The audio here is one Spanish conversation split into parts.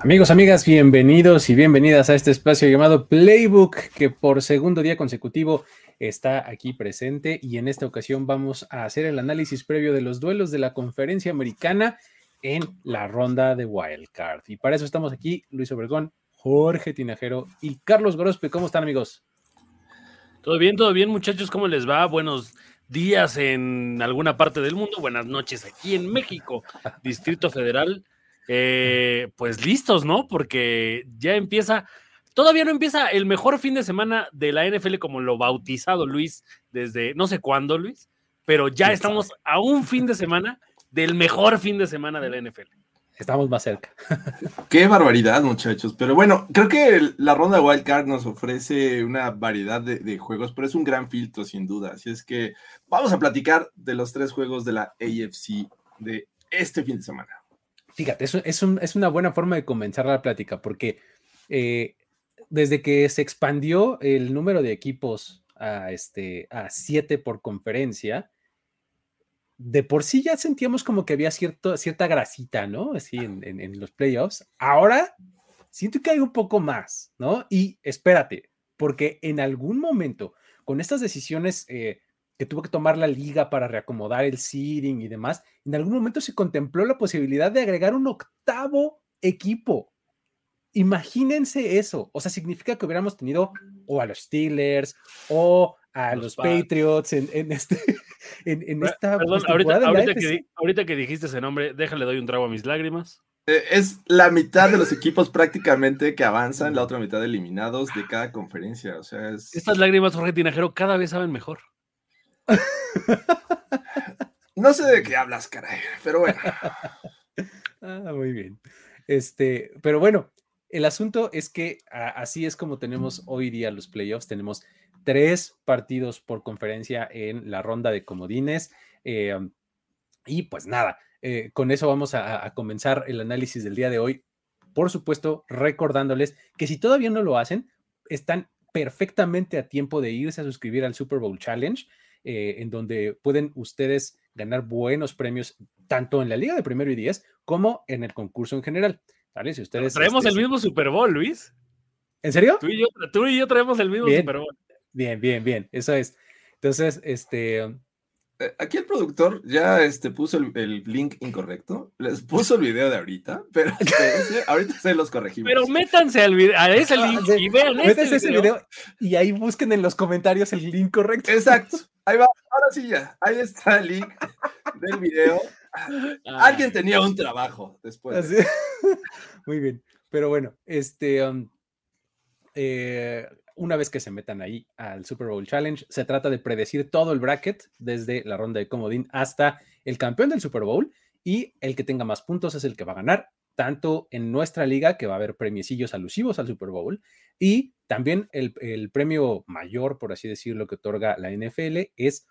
Amigos, amigas, bienvenidos y bienvenidas a este espacio llamado Playbook, que por segundo día consecutivo está aquí presente y en esta ocasión vamos a hacer el análisis previo de los duelos de la conferencia americana en la ronda de Wildcard. Y para eso estamos aquí, Luis Obregón, Jorge Tinajero y Carlos Gorospe. ¿Cómo están, amigos? Todo bien, todo bien, muchachos. ¿Cómo les va? Buenos días en alguna parte del mundo. Buenas noches aquí en México, Distrito Federal. Eh, pues listos, ¿no? Porque ya empieza, todavía no empieza el mejor fin de semana de la NFL como lo bautizado Luis desde no sé cuándo, Luis, pero ya estamos a un fin de semana del mejor fin de semana de la NFL. Estamos más cerca. Qué barbaridad, muchachos. Pero bueno, creo que la ronda de Wild Card nos ofrece una variedad de, de, juegos, pero es un gran filtro, sin duda. Así es que vamos a platicar de los tres juegos de la AFC de este fin de semana. Fíjate, es, es, un, es una buena forma de comenzar la plática, porque eh, desde que se expandió el número de equipos a, este, a siete por conferencia, de por sí ya sentíamos como que había cierta grasita, ¿no? Así en, los playoffs. Ahora siento que hay un poco más, ¿no? Y espérate, porque en algún momento, con estas decisiones eh, que tuvo que tomar la liga para reacomodar el seeding y demás, en algún momento se contempló la posibilidad de agregar un octavo equipo. Imagínense eso. O sea, significa que hubiéramos tenido o a los Steelers o a los, los Patriots en, en, este, en, en esta. Perdón, ahorita, ahorita, que, ahorita, que, dijiste ese nombre, déjale doy un trago a mis lágrimas. Eh, es la mitad de los equipos prácticamente que avanzan, la otra mitad eliminados de cada conferencia. O sea, es... Estas lágrimas, Jorge Tinajero, cada vez saben mejor. no sé de qué hablas, caray, pero bueno. Ah, muy bien. Este, pero bueno, el asunto es que así es como tenemos hoy día los playoffs. Tenemos tres partidos por conferencia en la ronda de comodines. Eh, y pues nada, eh, con eso vamos a, comenzar el análisis del día de hoy. Por supuesto, recordándoles que si todavía no lo hacen, están perfectamente a tiempo de irse a suscribir al Super Bowl Challenge, eh, en donde pueden ustedes ganar buenos premios tanto en la Liga de Primero y Diez como en el concurso en general. ¿Vale? Si ustedes, traemos este, el mismo Super Bowl, Luis. ¿En serio? Tú y yo, tú y yo traemos el mismo bien, Super Bowl. Bien, bien, bien. Eso es. Entonces, este. Aquí el productor ya este, puso el, el, link incorrecto. Les puso el video de ahorita, pero este, ahorita se los corregimos. Pero métanse al video, a ese link ah, y vean este ese video. video. y ahí busquen en los comentarios el link correcto. Exacto. Ahí va, ahora sí ya. Ahí está el link del video. Ah. Alguien tenía un trabajo después. Así. Muy bien. Pero bueno, este. Um, eh, una vez que se metan ahí al Super Bowl Challenge, se trata de predecir todo el bracket desde la ronda de comodín hasta el campeón del Super Bowl y el que tenga más puntos es el que va a ganar, tanto en nuestra liga, que va a haber premiecillos alusivos al Super Bowl, y también el, el premio mayor, por así decirlo, que otorga la NFL es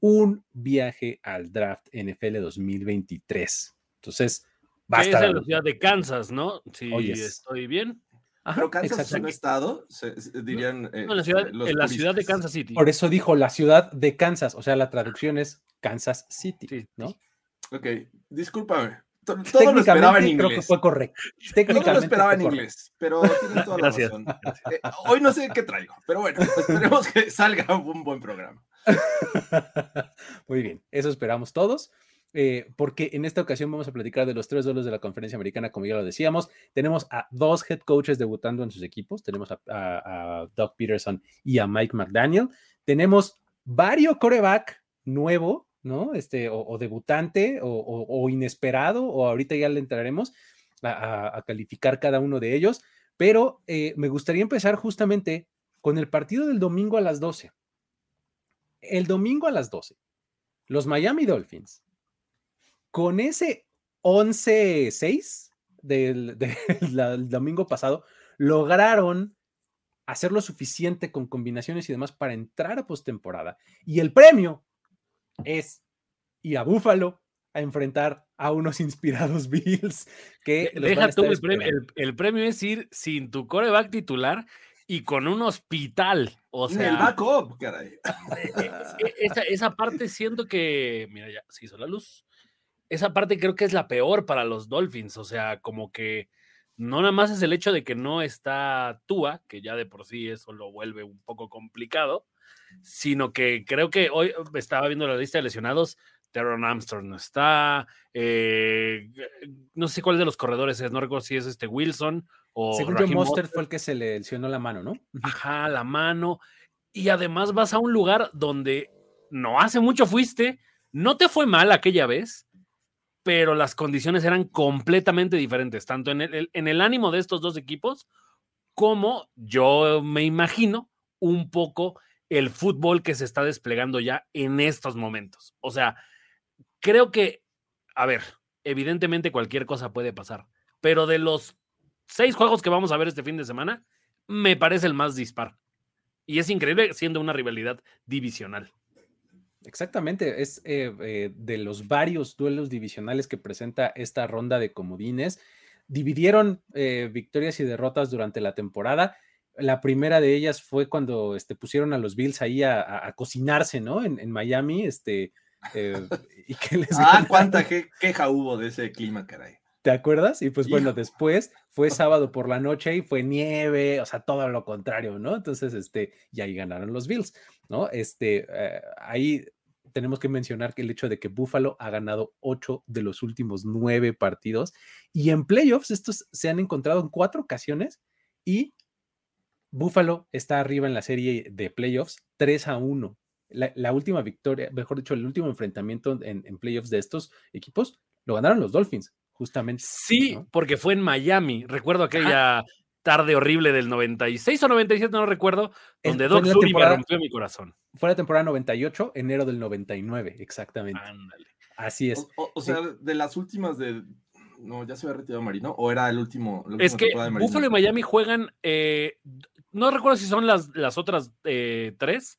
un viaje al draft NFL 2023. Entonces, va a estar. Es en la ciudad de Kansas, ¿no? Si estoy bien. Ajá, Pero Kansas es un estado, se, se dirían. No, no, en la, ciudad, eh, los en la puristas. ciudad de Kansas City. Por eso dijo la ciudad de Kansas, o sea, la traducción es Kansas City, Sí. ¿no? Ok, discúlpame. To- Todo lo esperaba en creo que inglés. fue correcto. Todo lo Técnicamente esperaba en inglés, pero tienes toda la Gracias. razón. Eh, hoy no sé qué traigo, pero bueno, esperemos que salga un buen programa. Muy bien, eso esperamos todos. eh, porque en esta ocasión vamos a platicar de los tres duelos de la conferencia americana, como ya lo decíamos. Tenemos a dos head coaches debutando en sus equipos. Tenemos a, a- a Doug Peterson y a Mike McDaniel. Tenemos varios coreback nuevo ¿no? Este, o, debutante, o, inesperado, o ahorita ya le entraremos a, calificar cada uno de ellos, pero eh, me gustaría empezar justamente con el partido del domingo a las 12. El domingo a las 12, los Miami Dolphins, con ese 11-6 del, del domingo pasado, lograron hacer lo suficiente con combinaciones y demás para entrar a postemporada. Y el premio es ir a Búfalo a enfrentar a unos inspirados Bills que... Deja tú el premio, el, premio es ir sin tu coreback titular y con un hospital. O sea, el backup, caray. Eh, eh, esa, esa, parte siento que, mira, ya se hizo la luz. Esa parte creo que es la peor para los Dolphins. O sea, como que no nada más es el hecho de que no está Tua, que ya de por sí eso lo vuelve un poco complicado, sino que creo que hoy estaba viendo la lista de lesionados, Teron Armstrong no está, eh, no sé cuál de los corredores es, no recuerdo si es este Wilson o... Según John Monster fue el que se le lesionó la mano, ¿no? Ajá, la mano. Y además vas a un lugar donde no hace mucho fuiste, no te fue mal aquella vez, pero las condiciones eran completamente diferentes, tanto en el, ánimo de estos dos equipos como yo me imagino un poco el fútbol que se está desplegando ya en estos momentos. O sea, creo que, a ver, evidentemente cualquier cosa puede pasar, pero de los seis juegos que vamos a ver este fin de semana, me parece el más dispar. Y es increíble siendo una rivalidad divisional. Exactamente, es eh, eh, de los varios duelos divisionales que presenta esta ronda de comodines. Dividieron eh, victorias y derrotas durante la temporada. La primera de ellas fue cuando este, pusieron a los Bills ahí a, cocinarse, ¿no? En, Miami, este. y que les ah, cuánta queja hubo de ese clima, caray. ¿Te acuerdas? Y pues bueno, después fue sábado por la noche y fue nieve, o sea, todo lo contrario, ¿no? Entonces, este, y ahí ganaron los Bills, ¿no? Este, eh, ahí tenemos que mencionar que el hecho de que Buffalo ha ganado ocho de los últimos nueve partidos y en playoffs estos se han encontrado en cuatro ocasiones y Buffalo está arriba en la serie de playoffs 3 a 1. La, última victoria, mejor dicho, el último enfrentamiento en, en playoffs de estos equipos lo ganaron los Dolphins justamente. Sí, porque fue en Miami. Recuerdo aquella tarde horrible del 96 o 97, no recuerdo, donde Doc Flurry me rompió mi corazón. Fue la temporada 98, enero del 99, exactamente. Así es. O, sea, de las últimas de. No, ya se había retirado Marino, o era el último. es que Buffalo y Miami juegan. Eh, no recuerdo si son las, las otras eh, tres,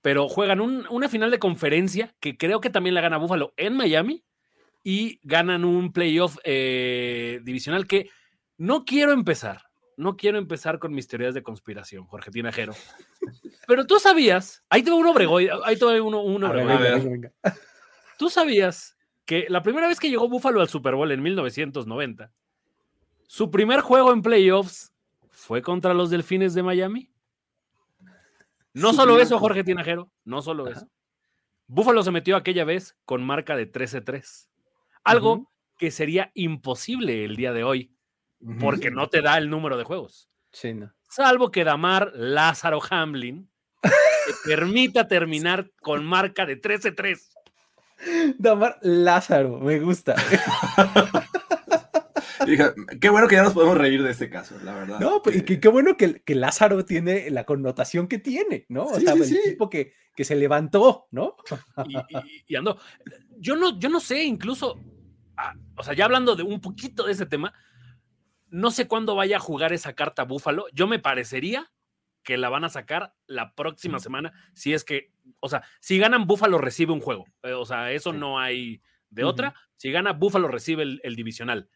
pero juegan una final de conferencia que creo que también la gana Buffalo en Miami y ganan un playoff eh, divisional que no quiero empezar, no quiero empezar con mis teorías de conspiración, Jorge Tinajero. Pero tú sabías, ahí tengo uno Obregón, ahí tengo uno, uno Tú sabías que la primera vez que llegó Buffalo al Super Bowl en 1990, su primer juego en playoffs fue contra los Delfines de Miami. No solo eso, Jorge Tinajero, no solo eso. Buffalo se metió aquella vez con marca de 13-3. Algo que sería imposible el día de hoy, porque no te da el número de juegos. Salvo que Damar Lázaro Hamlin te permita terminar con marca de 13-3. Damar Lázaro, me gusta. qué bueno que ya nos podemos reír de este caso, la verdad. No, pues, qué bueno que, Lázaro tiene la connotación que tiene, ¿no? O sea, el tipo que, que, se levantó, ¿no? y, ando. Yo no, yo no sé, incluso o sea, ya hablando de un poquito de ese tema, no sé cuándo vaya a jugar esa carta Búfalo. Yo me parecería que la van a sacar la próxima semana. Si es que, o sea, si ganan Búfalo recibe un juego. Eh, o sea, eso no hay de otra. Si gana Búfalo recibe el, divisional.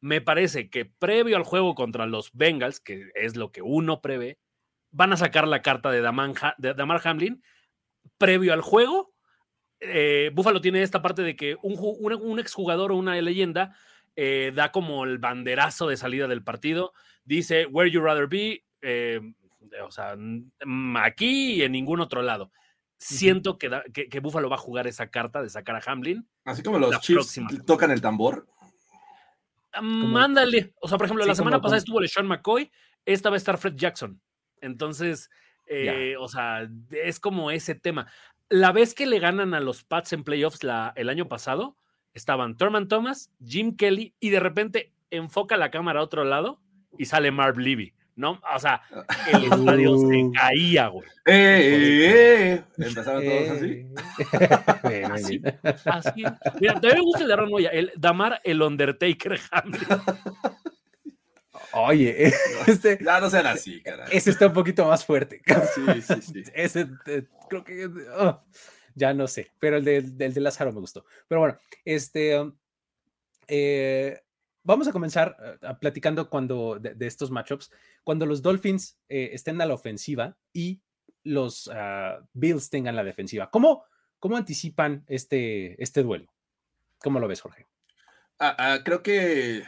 Me parece que previo al juego contra los Bengals, que es lo que uno prevé, van a sacar la carta de, de Damar Hamlin previo al juego eh, Buffalo tiene esta parte de que un, un, exjugador o una leyenda eh, da como el banderazo de salida del partido, dice, where you rather be, eh, o sea, aquí y en ningún otro lado. Siento que, que, Buffalo va a jugar esa carta de sacar a Hamlin. Así como los Chiefs tocan el tambor. Mándale. O sea, por ejemplo, la semana pasada estuvo Sean McCoy, esta va a estar Fred Jackson. Entonces, o sea, es como ese tema la vez que le ganan a los Pats en playoffs la, el año pasado, estaban Thurman Thomas, Jim Kelly, y de repente enfoca la cámara a otro lado y sale Marv Levy. ¿no? O sea, el estadio se caía, güey. ¡Eh, eh, eh! Empezaron todos así. Eh, Así. Así. Mira, también me gusta el de Aaron Moya, el Damar, el Undertaker Hamlin. Oye, este, Ya no sean así, caray. ese está un poquito más fuerte. Sí, sí, sí. Ese eh, creo que oh, ya no sé, pero el de, de Lázaro me gustó. Pero bueno, este um, eh, vamos a comenzar eh, platicando cuando de, estos matchups, cuando los Dolphins eh, estén a la ofensiva y los ah, Bills tengan la defensiva. ¿Cómo, cómo anticipan este, este duelo? ¿Cómo lo ves, Jorge? Ah, ah, creo que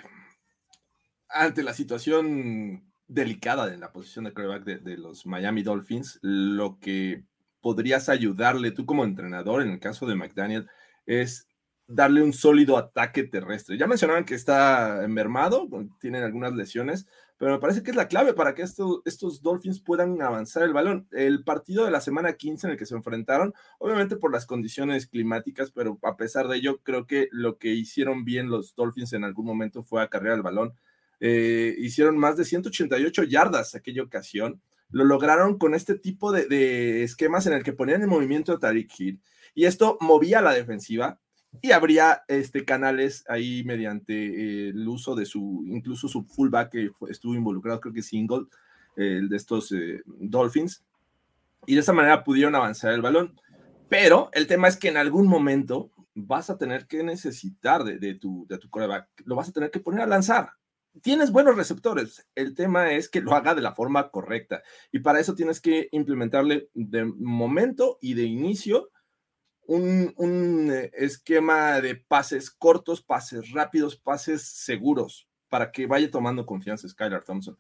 ante la situación delicada de la posición de quarterback de los Miami Dolphins, lo que podrías ayudarle tú como entrenador, en el caso de McDaniel, es darle un sólido ataque terrestre. Ya mencionaban que está mermado, tienen algunas lesiones, pero me parece que es la clave para que esto- estos Dolphins puedan avanzar el balón. El partido de la semana 15 en el que se enfrentaron, obviamente por las condiciones climáticas, pero a pesar de ello, creo que lo que hicieron bien los Dolphins en algún momento fue acarrear el balón. Eh, hicieron más de 188 yardas aquella ocasión. Lo lograron con este tipo de, de esquemas en el que ponían en movimiento a Tariq Hill y esto movía la defensiva y habría este, canales ahí mediante el uso de su, incluso su fullback que estuvo involucrado, creo que single, el de estos eh, Dolphins, y de esa manera pudieron avanzar el balón. Pero el tema es que en algún momento vas a tener que necesitar de, de tu, de tu coreback, lo vas a tener que poner a lanzar. Tienes buenos receptores, el tema es que lo haga de la forma correcta y para eso tienes que implementarle de momento y de inicio un, un, eh, esquema de pases cortos, pases rápidos, pases seguros, para que vaya tomando confianza Skylar Thompson.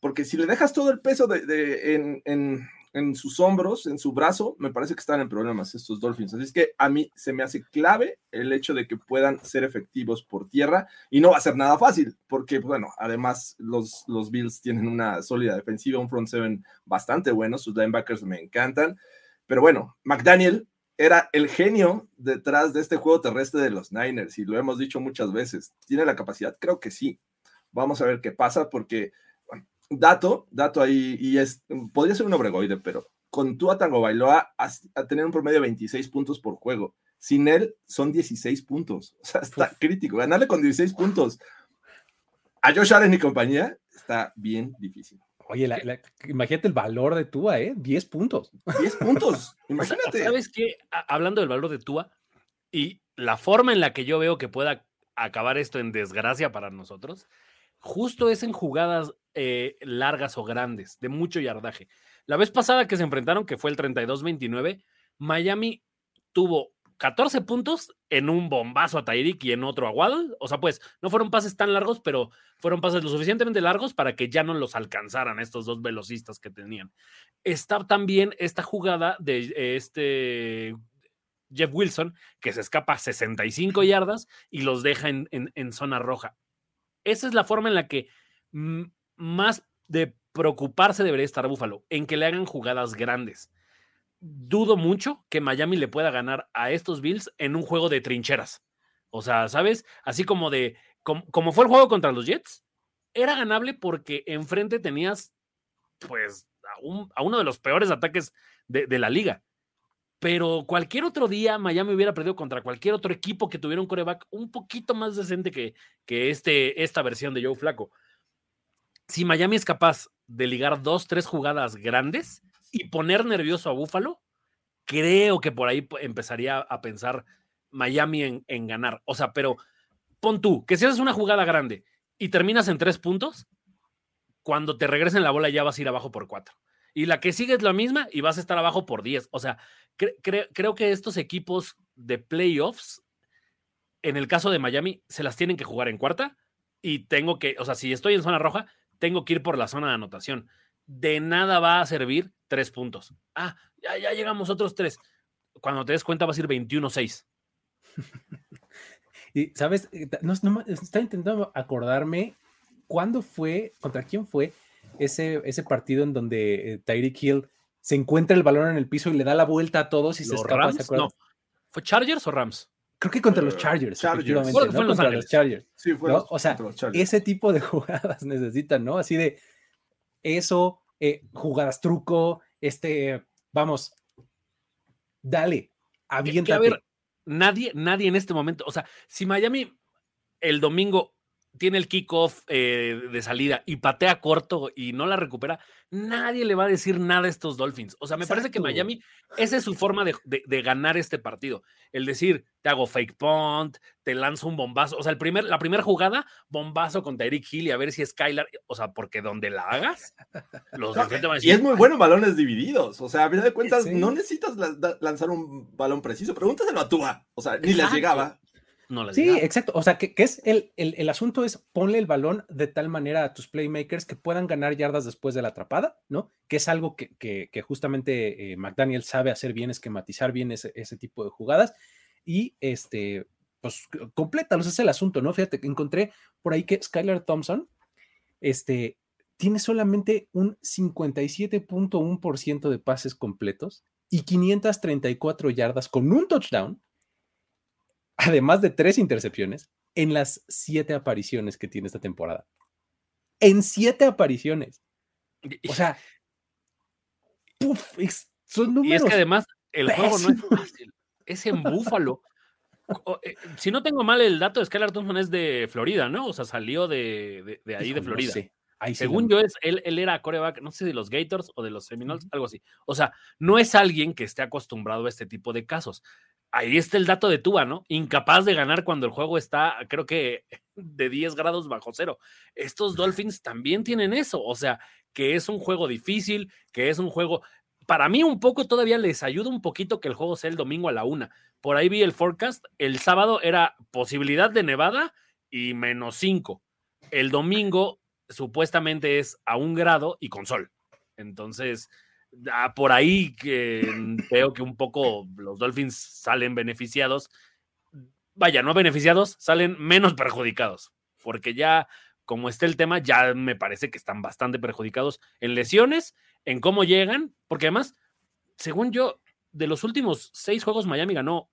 Porque si le dejas todo el peso de, de- en, en- en sus hombros, en su brazo, me parece que están en problemas estos Dolphins. Así es que a mí se me hace clave el hecho de que puedan ser efectivos por tierra y no va a ser nada fácil, porque, bueno, además los, los Bills tienen una sólida defensiva, un front seven bastante bueno, sus linebackers me encantan. Pero bueno, McDaniel era el genio detrás de este juego terrestre de los Niners y lo hemos dicho muchas veces. ¿Tiene la capacidad? Creo que sí. Vamos a ver qué pasa porque dato, dato ahí y es podría ser un obregoide, pero con Tua Tango Bailoa a, a tener un promedio de 26 puntos por juego. Sin él son 16 puntos. O sea, está crítico. Ganarle con 16 puntos a Josh Allen y compañía está bien difícil. Oye, la- la- imagínate el valor de Tua, ¿eh? 10 puntos. 10 puntos. O sea, Imagínate. ¿Sabes qué? A- Hablando del valor de Tua y la forma en la que yo veo que pueda acabar esto en desgracia para nosotros, justo es en jugadas eh, largas o grandes, de mucho yardaje. La vez pasada que se enfrentaron, que fue el 32-29, Miami tuvo 14 puntos en un bombazo a Tyreek y en otro a Waddle. O sea, pues no fueron pases tan largos, pero fueron pases lo suficientemente largos para que ya no los alcanzaran estos dos velocistas que tenían. Está también esta jugada de eh, este Jeff Wilson, que se escapa 65 yardas y los deja en, zona roja. Esa es la forma en la que más de preocuparse debería estar Búfalo, en que le hagan jugadas grandes. Dudo mucho que Miami le pueda ganar a estos Bills en un juego de trincheras. O sea, ¿sabes? Así como de, como, como fue el juego contra los Jets, era ganable porque enfrente tenías, pues, a, a uno de los peores ataques de la liga. Pero cualquier otro día Miami hubiera perdido contra cualquier otro equipo que tuviera un coreback un poquito más decente que, que este, esta versión de Joe Flaco. Si Miami es capaz de ligar dos, tres jugadas grandes y poner nervioso a Búfalo, creo que por ahí empezaría a pensar Miami en, en ganar. O sea, pero pon tú, que si haces una jugada grande y terminas en tres puntos, cuando te regresen la bola ya vas a ir abajo por cuatro. Y la que sigue es la misma y vas a estar abajo por 10. O sea, cre- cre- creo que estos equipos de playoffs, en el caso de Miami, se las tienen que jugar en cuarta y tengo que, o sea, si estoy en zona roja, tengo que ir por la zona de anotación. De nada va a servir tres puntos. Ah, ya, ya llegamos otros tres. Cuando te des cuenta vas a ir 21-6. Y, ¿sabes? Eh, No, estaba intentando acordarme cuándo fue, contra quién fue ese, ese partido en donde eh, Tyreek Hill se encuentra el balón en el piso y le da la vuelta a todos y se ¿Los escapa. ¿se Rams? acuerdan? No. ¿Fue Chargers o Rams? Creo que contra los Eh, Chargers, Chargers. Fue- Contra los Chargers. Sí, fue ¿no? los- O sea, contra los Chargers. ese tipo de jugadas necesitan, ¿no? Así de eso, eh, jugadas truco, este, vamos, dale, Que- que, aviéntate. a ver, nadie, nadie en este momento, o sea, si Miami el domingo tiene el kickoff eh, de salida y patea corto y no la recupera, nadie le va a decir nada a estos Dolphins. O sea, me parece que. Miami, esa es su forma de, de- de ganar este partido. El decir, te hago fake punt, te lanzo un bombazo. O sea, el primer, la primera jugada, bombazo con Tyreek Hill y a ver si es Skylar. O sea, porque donde la hagas, los No, van a y decir, es muy bueno en balones divididos. O sea, a final de cuentas, Sí. no necesitas la- da- lanzar un balón preciso. Pregúntaselo a Tua. O sea, ni les Exacto. llegaba. No les Sí, diga. exacto. O sea, que, que es el, el, el asunto es ponle el balón de tal manera a tus playmakers que puedan ganar yardas después de la atrapada, ¿no? Que es algo que, que- que justamente eh, McDaniel sabe hacer bien, esquematizar bien ese, ese tipo de jugadas. Y este, pues complétalos, es el asunto, ¿no? Fíjate, encontré por ahí que Skylar Thompson, este, tiene solamente un 57.1% de pases completos y 534 yardas con un touchdown, además de tres intercepciones, en las siete apariciones que tiene esta temporada. En siete apariciones. O sea, puf, es- son Y es números. que además el juego no es fácil, es en Búfalo. O, eh, si no tengo mal el dato, Skylar Thompson es de Florida, ¿no? O sea, salió de, de- de ahí de no Florida. sé. Ahí sí Según no- yo, es, él, él era coreback, no sé de los Gators o de los Seminoles, algo así. O sea, no es alguien que esté acostumbrado a este tipo de casos. Ahí está el dato de Tua, ¿no? Incapaz de ganar cuando el juego está, creo que, de 10 grados bajo cero. Estos Dolphins también tienen eso. O sea, que es un juego difícil, que es un juego. Para mí, un poco todavía les ayuda un poquito que el juego sea el domingo a la una. Por ahí vi el forecast. El sábado era posibilidad de nevada y menos 5. El domingo supuestamente es a un grado y con sol. Entonces, por ahí que veo que un poco los Dolphins salen beneficiados. Vaya, no beneficiados, salen menos perjudicados. Porque ya, como está el tema, ya me parece que están bastante perjudicados en lesiones, en cómo llegan, porque además, según yo, de los últimos seis juegos, Miami ganó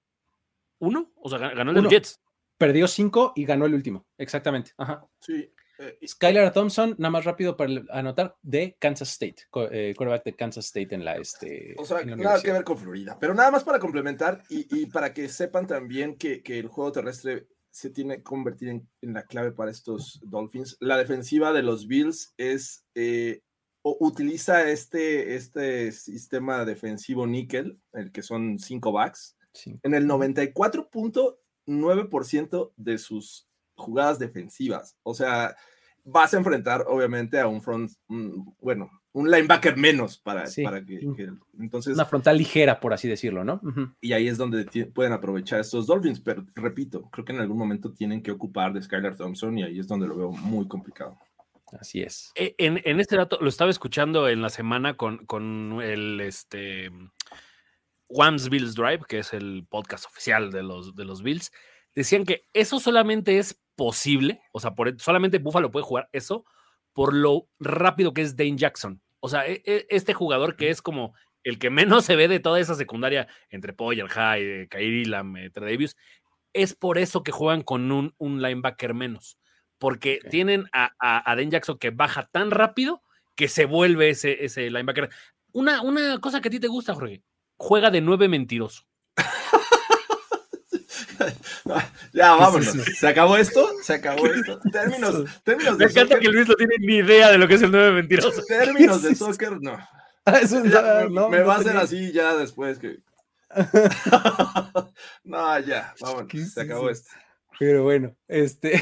uno, o sea, ganó el de los. Jets. Perdió cinco y ganó el último. Exactamente. Ajá. Sí. Eh, Skylar Thompson, nada más rápido para anotar, de Kansas State, eh, quarterback de Kansas State en la este. O sea, nada que ver con Florida. Pero nada más para complementar y, y para que sepan también que, que el juego terrestre se tiene que convertir en, en la clave para estos Dolphins. La defensiva de los Bills es eh, o utiliza este, este sistema defensivo níquel, el que son cinco backs, Sí. en el 94.9% de sus jugadas defensivas. O sea, vas a enfrentar obviamente a un front, un- bueno, un linebacker menos para, Sí. para que, entonces Una frontal ligera, por así decirlo, ¿no? Y ahí es donde pueden aprovechar estos Dolphins, pero repito, creo que en algún momento tienen que ocupar de Skylar Thompson y ahí es donde lo veo muy complicado. Así es. Eh, En, en este dato, lo estaba escuchando en la semana con, con el este Wams Bills Drive, que es el podcast oficial de los, de los Bills. Decían que eso solamente es posible, o sea, por, solamente Buffalo puede jugar eso por lo rápido que es Dane Jackson. O sea, e- e- este jugador que es como el que menos se ve de toda esa secundaria entre Poyer, High, Kairi Lam, eh, Davis, es por eso que juegan con un, un linebacker menos porque tienen a, a, a Dan Jackson que baja tan rápido que se vuelve ese, ese linebacker. Una, una cosa que a ti te gusta, Jorge, juega de nueve mentiroso. ya, vámonos. eso? ¿Se acabó esto? ¿Se acabó esto? Términos, términos Me de encanta soccer, que Luis no tiene ni idea de lo que es el nueve mentiroso. términos de ¿Qué es soccer, no. Ah, Ya, no, me, no, me va a hacer tenía- así ya después que. no, ya, vámonos. ¿Qué es Se acabó esto. Pero bueno, este.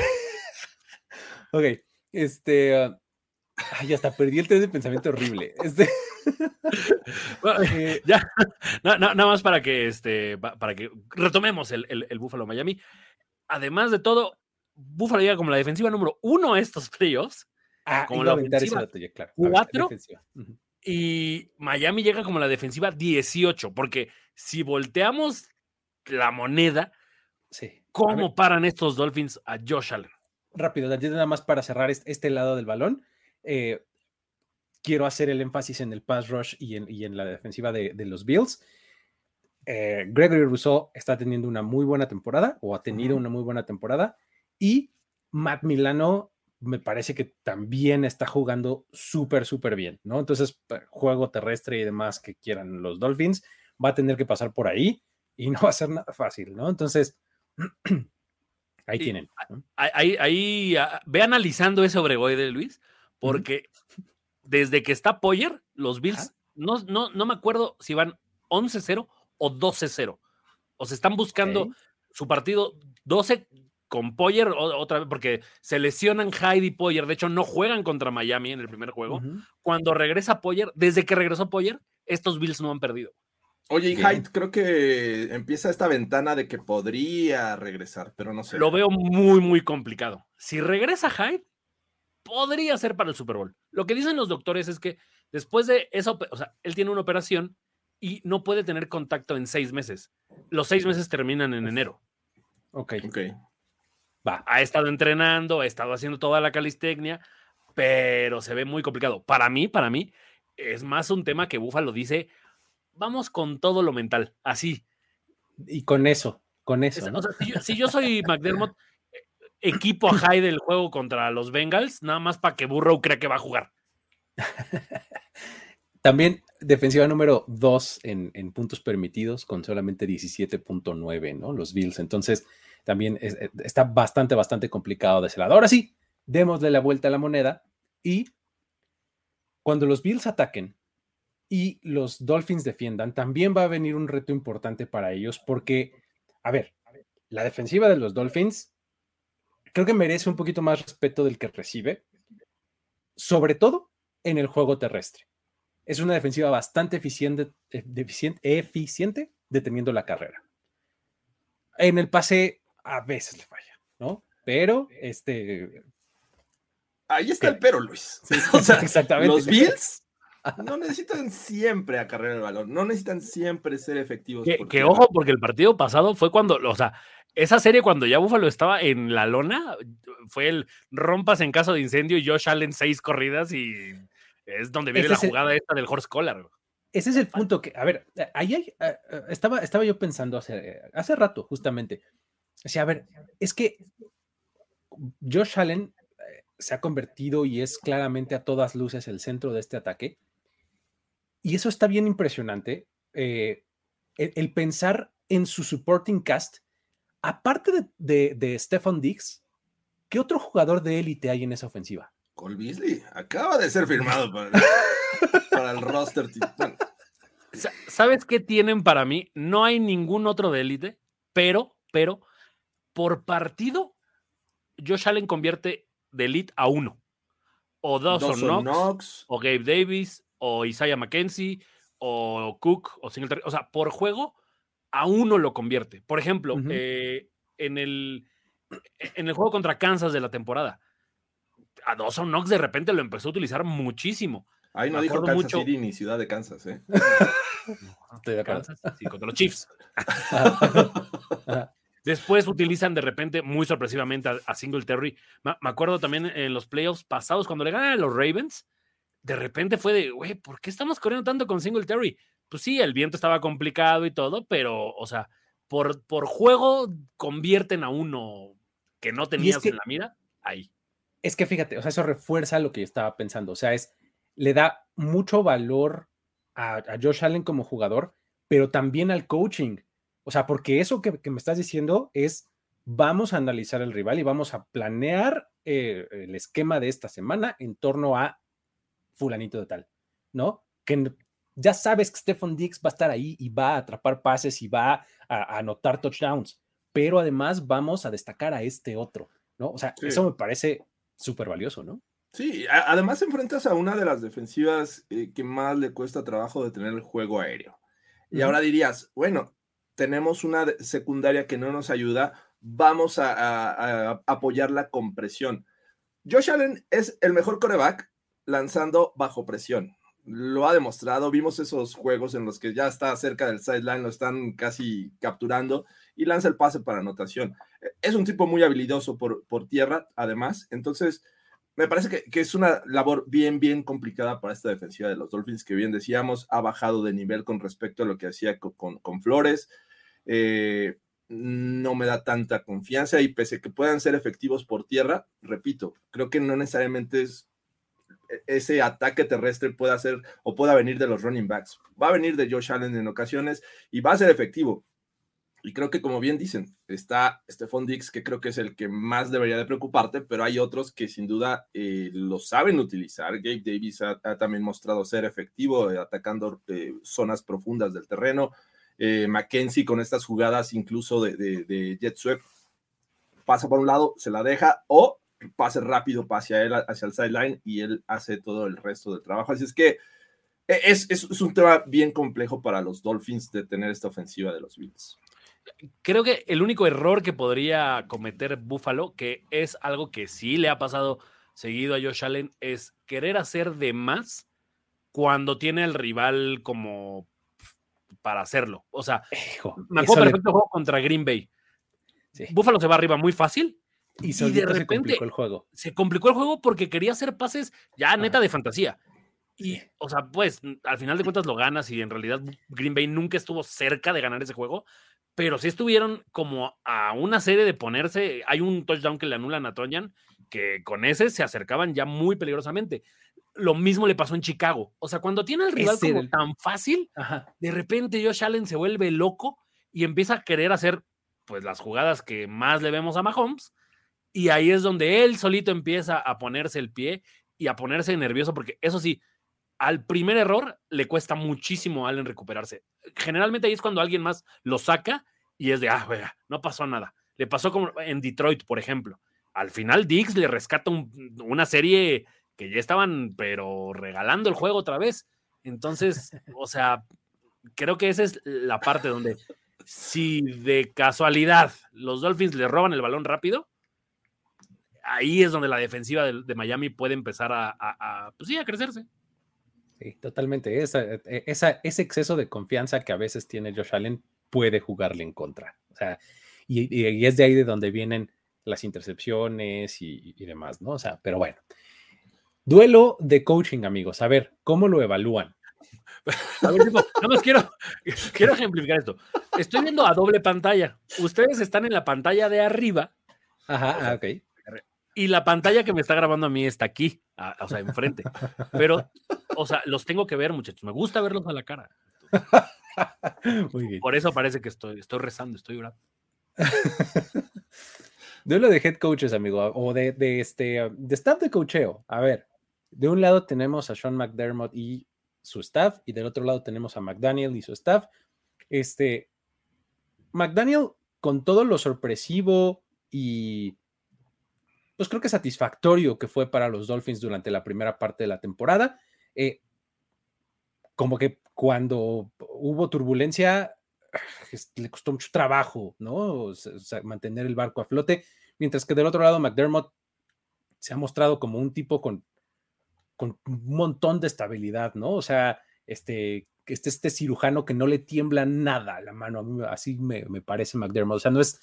ok, este. ah, ay, hasta perdí el test de pensamiento horrible. Este. Bueno, eh, ya, na- nada más para que este, pa- para que retomemos el, el, el Buffalo Miami. Además de todo, Buffalo llega como la defensiva número uno a estos playoffs ah, como la ofensiva claro. Cuatro. y Miami llega como la defensiva 18, porque si volteamos la moneda, Sí. ¿cómo paran estos Dolphins a Josh Allen? rápido, nada más para cerrar este, este lado del balón. eh, quiero hacer el énfasis en el pass rush y en, la defensiva de, los Bills. Eh, Gregory Rousseau está teniendo una muy buena temporada o ha tenido una muy buena temporada y Matt Milano me parece que también está jugando súper, súper bien, ¿no? Entonces, juego terrestre y demás que quieran los Dolphins, va a tener que pasar por ahí y no va a ser nada fácil, ¿no? Entonces, ahí tienen. Ahí, ahí, ah, ve analizando ese de Luis, porque desde que está Poyer, los Bills, no, no, no me acuerdo si van 11-0 o 12-0. O se están buscando su partido 12 con Poyer otra vez, porque se lesionan Hyde y Poyer. De hecho, no juegan contra Miami en el primer juego. Cuando regresa Poyer, desde que regresó Poyer, estos Bills no han perdido. Oye, y Hyde creo que empieza esta ventana de que podría regresar, pero no sé. Lo veo muy, muy complicado. Si regresa Hyde, podría ser para el Super Bowl. Lo que dicen los doctores es que después de eso, o sea, él tiene una operación y no puede tener contacto en seis meses. Los seis meses terminan en enero. Ok. Ok. Va. Ha estado entrenando, ha estado haciendo toda la calistecnia, pero se ve muy complicado. Para mí, para mí, es más un tema que Buffalo dice, vamos con todo lo mental, así. Y con eso, con eso. si, yo, soy McDermott, equipo a high del juego contra los Bengals, nada más para que Burrow crea que va a jugar. También defensiva número 2 en, puntos permitidos con solamente 17.9, ¿no? Los Bills. Entonces, también eh, está bastante, bastante complicado de ese lado. Ahora sí, démosle la vuelta a la moneda y cuando los Bills ataquen y los Dolphins defiendan, también va a venir un reto importante para ellos porque, a ver, la defensiva de los Dolphins creo que merece un poquito más respeto del que recibe, sobre todo en el juego terrestre. Es una defensiva bastante eficiente, eh, eficiente, deteniendo la carrera. En el pase a veces le falla, ¿no? Pero, este... Ahí está el pero, Luis. Exactamente. Los Bills no necesitan siempre acarrear el balón, no necesitan siempre ser efectivos. Que, ojo, porque el partido pasado fue cuando, o sea, esa serie cuando ya Buffalo estaba en la lona, fue el rompas en caso de incendio y Josh Allen seis corridas y es donde viene la jugada esta del horse collar. Ese es el punto que, a ver, ahí eh, eh, estaba, estaba yo pensando hace, hace rato justamente. O sea, a ver, es que Josh Allen eh, se ha convertido y es claramente a todas luces el centro de este ataque. Y eso está bien impresionante. el, pensar en su supporting cast aparte de, de, Stefan Diggs, ¿qué otro jugador de élite hay en esa ofensiva? Cole Beasley acaba de ser firmado para, el roster. ¿Sabes qué tienen para mí? No hay ningún otro de élite, pero, pero, por partido, Josh Allen convierte de elite a uno. O Dawson, Knox, Knox, o Gabe Davis, o Isaiah McKenzie, o Cook, o Singletary. O sea, por juego, a uno lo convierte. Por ejemplo, eh, en, el, en el juego contra Kansas de la temporada, a Dawson Knox de repente lo empezó a utilizar muchísimo. Ahí no dijo Kansas mucho... City ni ciudad de Kansas, ¿eh? Estoy de Kansas, sí, contra los Chiefs. Después utilizan de repente, muy sorpresivamente, a, a Singletary. Me, me acuerdo también en los playoffs pasados, cuando le ganan a los Ravens, de repente fue de, güey, ¿por qué estamos corriendo tanto con Singletary? Pues sí, el viento estaba complicado y todo, pero, o sea, por, por juego convierten a uno que no tenías en la mira ahí. Es que fíjate, o sea, eso refuerza lo que yo estaba pensando, o sea, es, le da mucho valor a, Josh Allen como jugador, pero también al coaching. O sea, porque eso que, me estás diciendo es, vamos a analizar el rival y vamos a planear eh, el esquema de esta semana en torno a fulanito de tal, ¿no? Que ya sabes que Stephon Diggs va a estar ahí y va a atrapar pases y va a, anotar touchdowns, pero además vamos a destacar a este otro, ¿no? O sea, eso me parece súper valioso, ¿no? Sí, además enfrentas a una de las defensivas eh, que más le cuesta trabajo de tener el juego aéreo. Y ahora dirías, bueno, tenemos una secundaria que no nos ayuda, vamos a, a apoyarla con presión. Josh Allen es el mejor coreback lanzando bajo presión lo ha demostrado. Vimos esos juegos en los que ya está cerca del sideline, lo están casi capturando y lanza el pase para anotación. Es un tipo muy habilidoso por, por tierra, además. Entonces, me parece que, es una labor bien, bien complicada para esta defensiva de los Dolphins, que bien decíamos, ha bajado de nivel con respecto a lo que hacía con, Flores. Eh, no me da tanta confianza y pese a que puedan ser efectivos por tierra, repito, creo que no necesariamente es e, ese ataque terrestre puede hacer o pueda venir de los running backs. Va a venir de Josh Allen en ocasiones y va a ser efectivo. Y creo que, como bien dicen, está Stephon Dix, que creo que es el que más debería de preocuparte, pero hay otros que sin duda eh, lo saben utilizar. Gabe Davis ha, también mostrado ser efectivo eh, atacando eh, zonas profundas del terreno. Mackenzie con estas jugadas incluso de, de, jet sweep pasa por un lado, se la deja o pase rápido hacia él, hacia el sideline y él hace todo el resto del trabajo. Así es que es, es, es un tema bien complejo para los Dolphins de tener esta ofensiva de los Bills creo que el único error que podría cometer Buffalo, que es algo que sí le ha pasado seguido a Josh Allen, es querer hacer de más cuando tiene al rival como para hacerlo. O sea, me acuerdo perfecto juego contra Green Bay. Buffalo se va arriba muy fácil. Y, de repente se complicó el juego. Se complicó el juego porque quería hacer pases ya neta de fantasía. Y, o sea, pues al final de cuentas lo ganas y en realidad Green Bay nunca estuvo cerca de ganar ese juego, pero sí estuvieron como a una serie de ponerse. Hay un touchdown que le anulan a Tonyan, que con ese se acercaban ya muy peligrosamente. Lo mismo le pasó en Chicago. O sea, cuando tiene al rival como tan fácil, de repente Josh Allen se vuelve loco y empieza a querer hacer pues las jugadas que más le vemos a Mahomes. Y ahí es donde él solito empieza a ponerse el pie y a ponerse nervioso, porque eso sí, al primer error le cuesta muchísimo a Allen recuperarse. Generalmente ahí es cuando alguien más lo saca y es de, ah, no pasó nada. Le pasó como en Detroit, por ejemplo. Al final Dix le rescata una serie que ya estaban, pero regalando el juego otra vez. Entonces, o sea, creo que esa es la parte donde si de casualidad los Dolphins le roban el balón rápido, ahí es donde la defensiva de, Miami puede empezar a, pues sí, a crecerse. Sí, totalmente. Esa, e, esa, ese exceso de confianza que a veces tiene Josh Allen puede jugarle en contra. O sea, y, es de ahí de donde vienen las intercepciones y, demás, ¿no? O sea, pero bueno. Duelo de coaching, amigos. A ver, ¿cómo lo evalúan? A ver, nada más quiero, quiero ejemplificar esto. Estoy viendo a doble pantalla. Ustedes están en la pantalla de arriba. Ajá, ah, ok. Y la pantalla que me está grabando a mí está aquí, o sea, enfrente. Pero, o sea, los tengo que ver, muchachos. Me gusta verlos a la cara. Por eso parece que estoy, estoy rezando, estoy orando. de lo de head coaches, amigo, o de, de, este, de staff de coacheo. A ver, de un lado tenemos a Sean McDermott y su staff, y del otro lado tenemos a McDaniel y su staff. Este, McDaniel, con todo lo sorpresivo y pues creo que satisfactorio que fue para los Dolphins durante la primera parte de la temporada. Eh, como que cuando hubo turbulencia, le costó mucho trabajo, ¿no? mantener el barco a flote, mientras que del otro lado McDermott se ha mostrado como un tipo con, con un montón de estabilidad, ¿no? O sea, este, este, este cirujano que no le tiembla nada a la mano, así me, me parece McDermott, o sea, no es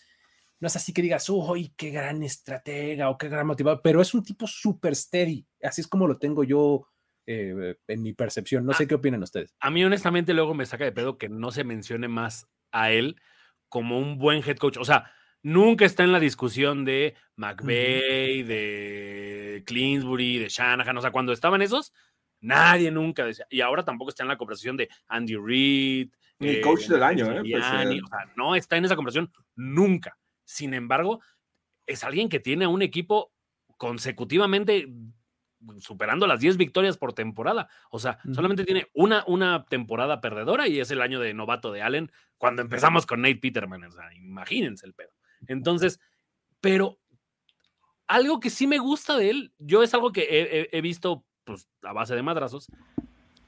no es así que digas, uy, qué gran estratega o qué gran motivador, pero es un tipo súper steady. Así es como lo tengo yo eh, en mi percepción. No sé qué opinan ustedes. A mí, honestamente, luego me saca de pedo que no se mencione más a él como un buen head coach. O sea, nunca está en la discusión de McVeigh, de Clinsbury, de Shanahan. O sea, cuando estaban esos, nadie nunca decía. Y ahora tampoco está en la conversación de Andy Reid. Ni coach del año, ¿eh? Pues, eh. O sea, no está en esa conversación nunca. Sin embargo, es alguien que tiene a un equipo consecutivamente superando las 10 victorias por temporada. O sea, solamente tiene una, una temporada perdedora y es el año de novato de Allen cuando empezamos con Nate Peterman. O sea, imagínense el pedo. Entonces, pero algo que sí me gusta de él, yo es algo que he, visto pues, a base de madrazos.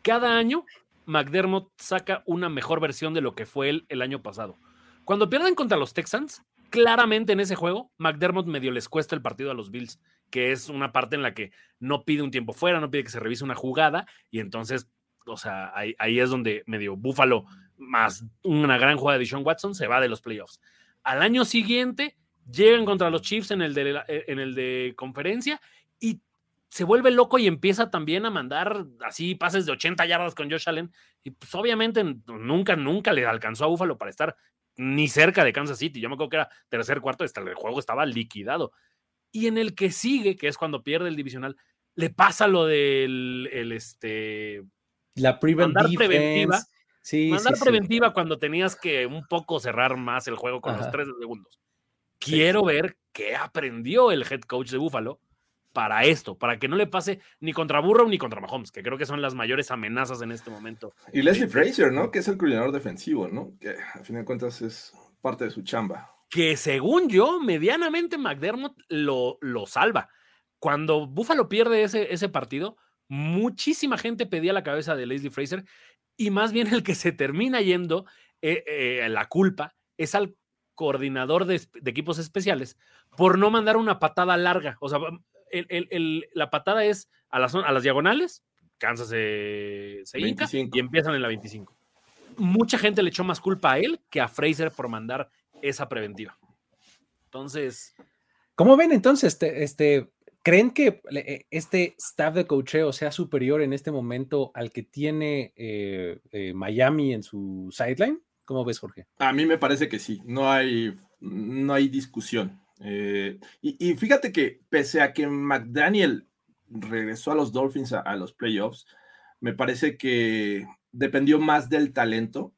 Cada año, McDermott saca una mejor versión de lo que fue él el año pasado. Cuando pierden contra los Texans, claramente en ese juego, McDermott medio les cuesta el partido a los Bills, que es una parte en la que no pide un tiempo fuera, no pide que se revise una jugada, y entonces, o sea, ahí, es donde medio Búfalo, más una gran jugada de Sean Watson, se va de los playoffs. Al año siguiente, llegan contra los Chiefs en el de, en el de conferencia y se vuelve loco y empieza también a mandar así pases de 80 yardas con Josh Allen. Y pues obviamente nunca, nunca le alcanzó a Búfalo para estar ni cerca de Kansas City. Yo me acuerdo que era tercer cuarto, el juego estaba liquidado. Y en el que sigue, que es cuando pierde el divisional, le pasa lo del el, este, la mandar preventiva. Sí, mandar preventiva cuando tenías que un poco cerrar más el juego con los tres segundos. Quiero ver qué aprendió el head coach de Buffalo para esto, para que no le pase ni contra Burrow ni contra Mahomes, que creo que son las mayores amenazas en este momento. Y Leslie Frazier, ¿no? Que es el coordinador defensivo, ¿no? Que a fin de cuentas es parte de su chamba. Que según yo, medianamente McDermott lo, lo salva. Cuando Buffalo pierde ese, ese partido, muchísima gente pedía la cabeza de Leslie Fraser y más bien el que se termina yendo eh, eh, la culpa es al coordinador de, equipos especiales por no mandar una patada larga. O sea, la patada es a las, a las diagonales, Kansas se, se y empiezan en la 25. Mucha gente le echó más culpa a él que a Fraser por mandar esa preventiva. Entonces. ¿Cómo ven entonces? Este, este, ¿Creen que eh, este staff de cocheo sea superior en este momento al que tiene eh, eh, Miami en su sideline? ¿Cómo ves, Jorge? A mí me parece que sí, no hay, no hay discusión. Eh, y, fíjate que pese a que McDaniel regresó a los Dolphins a, los playoffs, me parece que dependió más del talento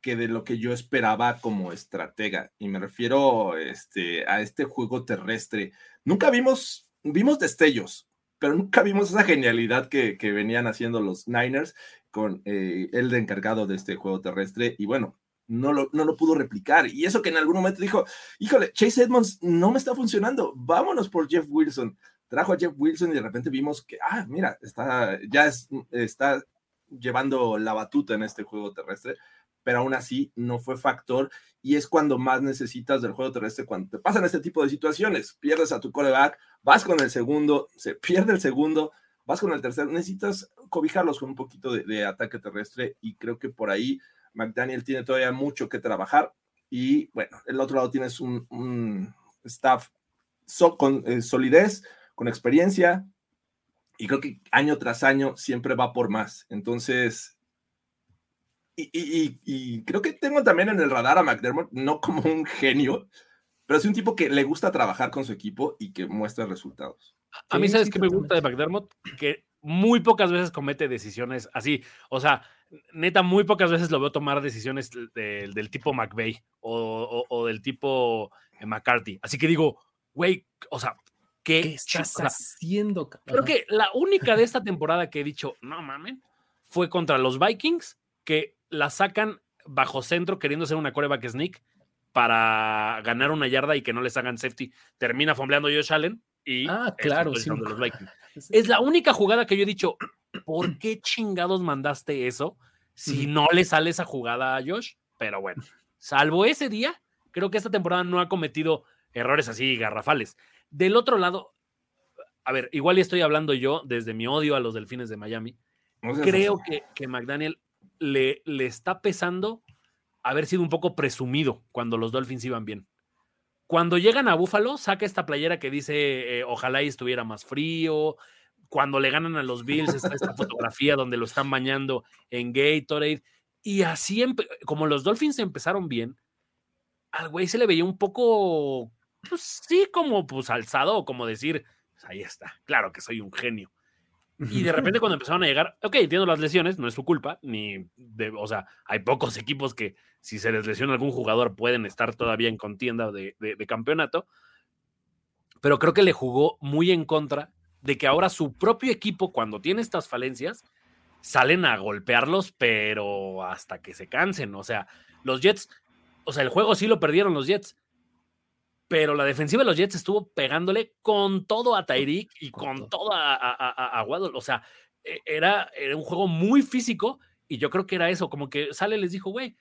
que de lo que yo esperaba como estratega. Y me refiero este, a este juego terrestre. Nunca vimos, vimos destellos, pero nunca vimos esa genialidad que, venían haciendo los Niners con eh, el encargado de este juego terrestre. Y bueno, no lo, no lo pudo replicar. Y eso que en algún momento dijo, híjole, Chase Edmonds no me está funcionando, vámonos por Jeff Wilson. Trajo a Jeff Wilson y de repente vimos que, ah, mira, está, ya está llevando la batuta en este juego terrestre, pero aún así no fue factor y es cuando más necesitas del juego terrestre, cuando te pasan este tipo de situaciones, pierdes a tu coreback, vas con el segundo, se pierde el segundo, vas con el tercero, necesitas cobijarlos con un poquito de ataque terrestre y creo que por ahí McDaniel tiene todavía mucho que trabajar y bueno, el otro lado tienes un, staff con eh, solidez, con experiencia y creo que año tras año siempre va por más. Entonces, y, creo que tengo también en el radar a McDermott, no como un genio, pero es un tipo que le gusta trabajar con su equipo y que muestra resultados. A mí, ¿sabes qué me gusta de McDermott? Que muy pocas veces comete decisiones así. O sea, neta, muy pocas veces lo veo tomar decisiones del tipo McVeigh o, del tipo eh, McCarthy. Así que digo, güey, o sea, ¿qué, estás haciendo? Creo que la única de esta temporada que he dicho, no mames, fue contra los Vikings, que la sacan bajo centro queriendo ser una coreback sneak para ganar una yarda y que no les hagan safety. Termina fombleando Josh Allen y ah, claro, Es la única jugada que yo he dicho, ¿por qué chingados mandaste eso si no le sale esa jugada a Josh? Pero bueno, salvo ese día, creo que esta temporada no ha cometido errores así garrafales. Del otro lado, a ver, igual estoy hablando yo desde mi odio a los delfines de Miami. creo que, que McDaniel le, le está pesando haber sido un poco presumido cuando los Dolphins iban bien. Cuando llegan a Buffalo, saca esta playera que dice eh, ojalá y estuviera más frío. Cuando le ganan a los Bills, está esta fotografía donde lo están bañando en Gatorade. Y así, como los Dolphins empezaron bien, al güey se le veía un poco, pues sí, como pues alzado, o como decir, pues, ahí está, claro que soy un genio. Y de repente cuando empezaron a llegar, ok, entiendo las lesiones, no es su culpa, ni de, o sea, hay pocos equipos que si se les lesiona algún jugador pueden estar todavía en contienda de, campeonato, pero creo que le jugó muy en contra de que ahora su propio equipo, cuando tiene estas falencias, salen a golpearlos, pero hasta que se cansen. O sea, los Jets, o sea, el juego sí lo perdieron los Jets, pero la defensiva de los Jets estuvo pegándole con todo a Tyreek y con, todo a, a, O sea, e, era, era un juego muy físico y yo creo que era eso, como que sale y les dijo, güey,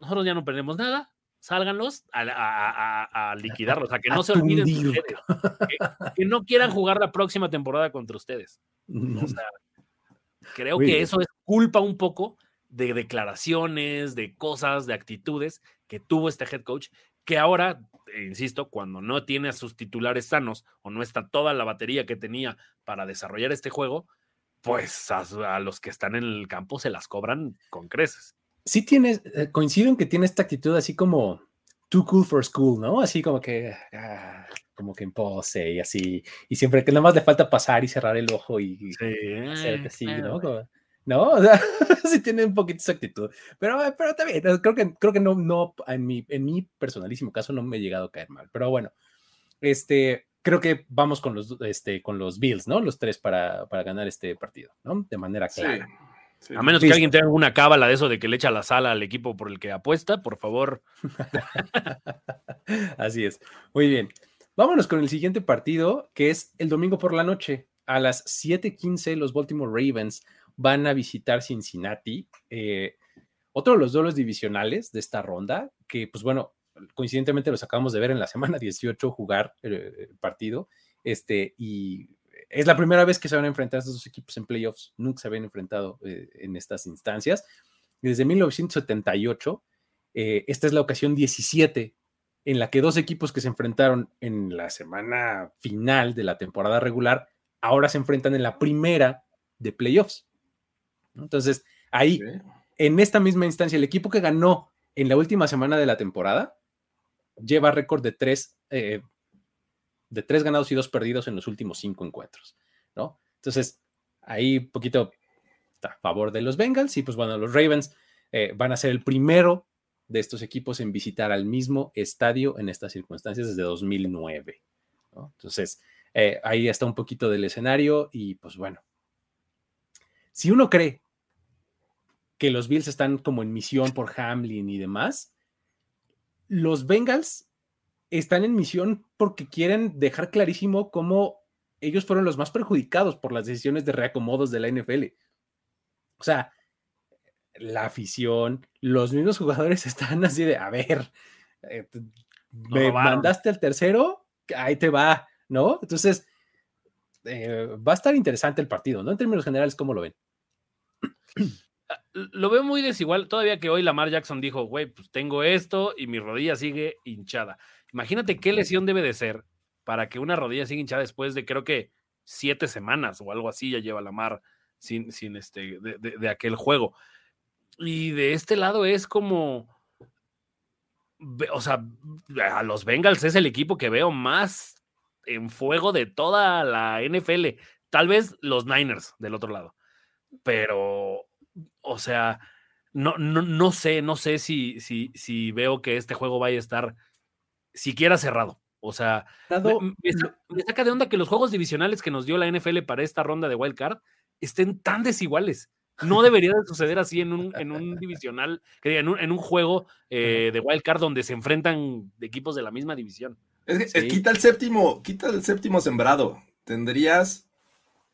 nosotros ya no perdemos nada, sálganlos a, liquidarlos, sea, que no se olviden de ustedes, que, no quieran jugar la próxima temporada contra ustedes. O sea, creo que eso es culpa un poco de declaraciones, de cosas, de actitudes que tuvo este head coach, que ahora insisto, cuando no tiene a sus titulares sanos o no está toda la batería que tenía para desarrollar este juego, pues a, los que están en el campo se las cobran con creces. Sí tiene, eh, coincido en que tiene esta actitud así como too cool for school, ¿no? Así como que, ah, como que en pose y así, y siempre que nada más le falta pasar y cerrar el ojo y hacer así, ¿no? ¿no? O sea, sí tiene un poquito esa actitud. Pero, eh, pero también, creo que, creo que no, no, en mi, en mi personalísimo caso no me he llegado a caer mal. Pero bueno, este, creo que vamos con los, este, con los Bills, ¿no? Los tres para, para ganar este partido, ¿no? De manera clara. A menos que alguien tenga una cábala de eso de que le echa la sala al equipo por el que apuesta, por favor. Así es. Muy bien. Vámonos con el siguiente partido, que es el domingo por la noche. A las 7:15, los Baltimore Ravens van a visitar Cincinnati. Eh, otro de los duelos divisionales de esta ronda, que pues bueno, coincidentemente los acabamos de ver en la semana 18 jugar eh, el, partido, este, y es la primera vez que se van a enfrentar estos dos equipos en playoffs, nunca se habían enfrentado eh, en estas instancias. Desde 1978, esta es la ocasión 17 en la que dos equipos que se enfrentaron en la semana final de la temporada regular ahora se enfrentan en la primera de playoffs. Entonces, ahí, en esta misma instancia, el equipo que ganó en la última semana de la temporada lleva récord de tres, eh, de tres ganados y dos perdidos en los últimos cinco encuentros, ¿no? Entonces, ahí un poquito a favor de los Bengals y pues bueno, los Ravens eh, van a ser el primero de estos equipos en visitar al mismo estadio en estas circunstancias desde 2009. ¿no? Entonces, eh, ahí está un poquito del escenario y pues bueno, si uno cree que los Bills están como en misión por Hamlin y demás, los Bengals están en misión porque quieren dejar clarísimo cómo ellos fueron los más perjudicados por las decisiones de reacomodos de la NFL. O sea, la afición, los mismos jugadores están así de, a ver, eh, me mandaste al tercero, ahí te va, ¿no? Entonces, eh, va a estar interesante el partido, ¿no? En términos generales, ¿cómo lo ven? Ah, lo veo muy desigual. Todavía que hoy Lamar Jackson dijo, güey, pues tengo esto y mi rodilla sigue hinchada. Imagínate qué lesión debe de ser para que una rodilla siga hinchada después de creo que siete semanas o algo así ya lleva Lamar sin, sin este, de, aquel juego. Y de este lado es como, o sea, a los Bengals es el equipo que veo más en fuego de toda la NFL. Tal vez los Niners del otro lado. Pero, o sea, no, no, no sé, no sé si, si, si veo que este juego vaya a estar siquiera cerrado. O sea, me, saca de onda que los juegos divisionales que nos dio la NFL para esta ronda de Wild Card estén tan desiguales. No debería de suceder así en un, en un divisional, en un, en un juego eh, de Wild Card donde se enfrentan equipos de la misma división. Es quita el séptimo, quita el séptimo sembrado. Tendrías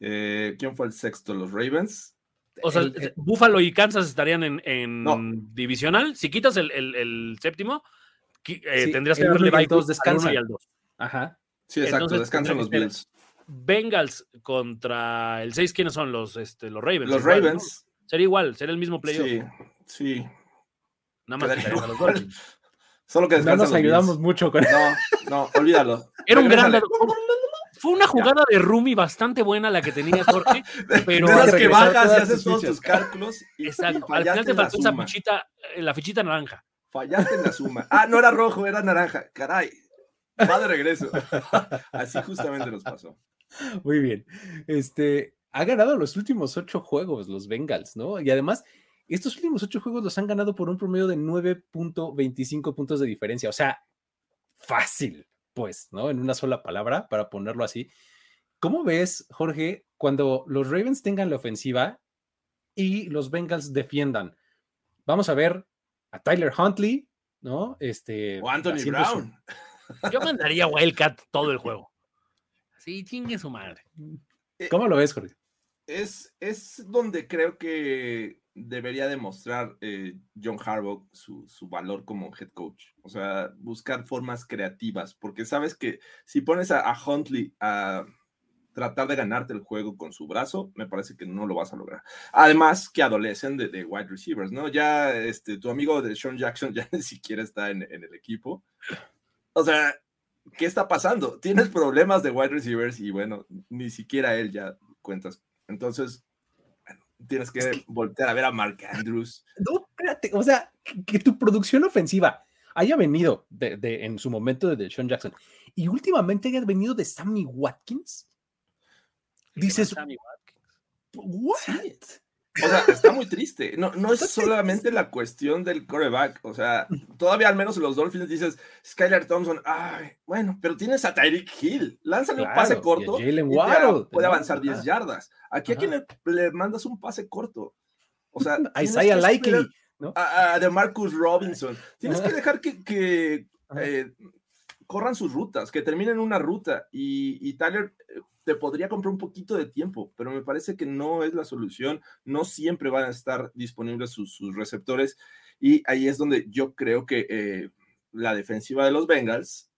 eh, ¿Quién fue el sexto? ¿Los Ravens? O sea, Buffalo y Kansas estarían en, divisional. Si quitas el, séptimo, eh, tendrías que darle al dos descansa. y al dos. Ajá. Sí, exacto, descansan los Bills. Bengals contra el 6, ¿quiénes son los, este, los Ravens? Los Ravens. Sería igual, sería el mismo playoff. Sí, sí. Nada más que a los Dolphins. Solo que no nos ayudamos mucho con No, no, olvídalo. Era un gran. Fue una jugada de Rumi bastante buena la que tenía Jorge, pero de que bajas y haces todos tus cálculos. Y, Exacto. Al final te faltó esa fichita, eh, la fichita naranja. Fallaste en la suma. Ah, no era rojo, era naranja. Caray. Va de regreso. Así justamente nos pasó. Muy bien. Este ha ganado los últimos ocho juegos, los Bengals, ¿no? Y además, estos últimos ocho juegos los han ganado por un promedio de 9.25 puntos de diferencia. O sea, fácil pues, ¿no? En una sola palabra, para ponerlo así. ¿Cómo ves, Jorge, cuando los Ravens tengan la ofensiva y los Bengals defiendan? Vamos a ver a Tyler Huntley, ¿no? Este, o Anthony Brown. Yo mandaría Wildcat todo el juego. Sí, chingue su madre. Eh, ¿Cómo lo ves, Jorge? Es, es donde creo que debería demostrar eh, John Harbaugh su, valor como head coach. O sea, buscar formas creativas, porque sabes que si pones a, Huntley a tratar de ganarte el juego con su brazo, me parece que no lo vas a lograr. Además, que adolecen de, wide receivers, ¿no? Ya este, tu amigo de Sean Jackson ya ni siquiera está en, el equipo. O sea, ¿qué está pasando? Tienes problemas de wide receivers y bueno, ni siquiera él ya cuentas. Entonces, bueno, tienes que, voltear a ver a Mark Andrews. No, espérate, o sea, que, tu producción ofensiva haya venido de, en su momento de Sean Jackson y últimamente haya venido de Sammy Watkins. Dices, Watkins? O sea, está muy triste. No, no es solamente la cuestión del coreback. O sea, todavía al menos en los Dolphins dices, Skylar Thompson, ay, bueno, pero tienes a Tyreek Hill. Lánzale un pase corto y, puede avanzar 10 yardas. Aquí a quién le, mandas un pase corto. O sea, a Isaiah Likely. ¿no? A, de Marcus Robinson. Tienes que dejar que, eh, corran sus rutas, que terminen una ruta. Y, y Tyler eh, te podría comprar un poquito de tiempo, pero me parece que no es la solución. No siempre van a estar disponibles sus, receptores. Y ahí es donde yo creo que eh, la defensiva de los Bengals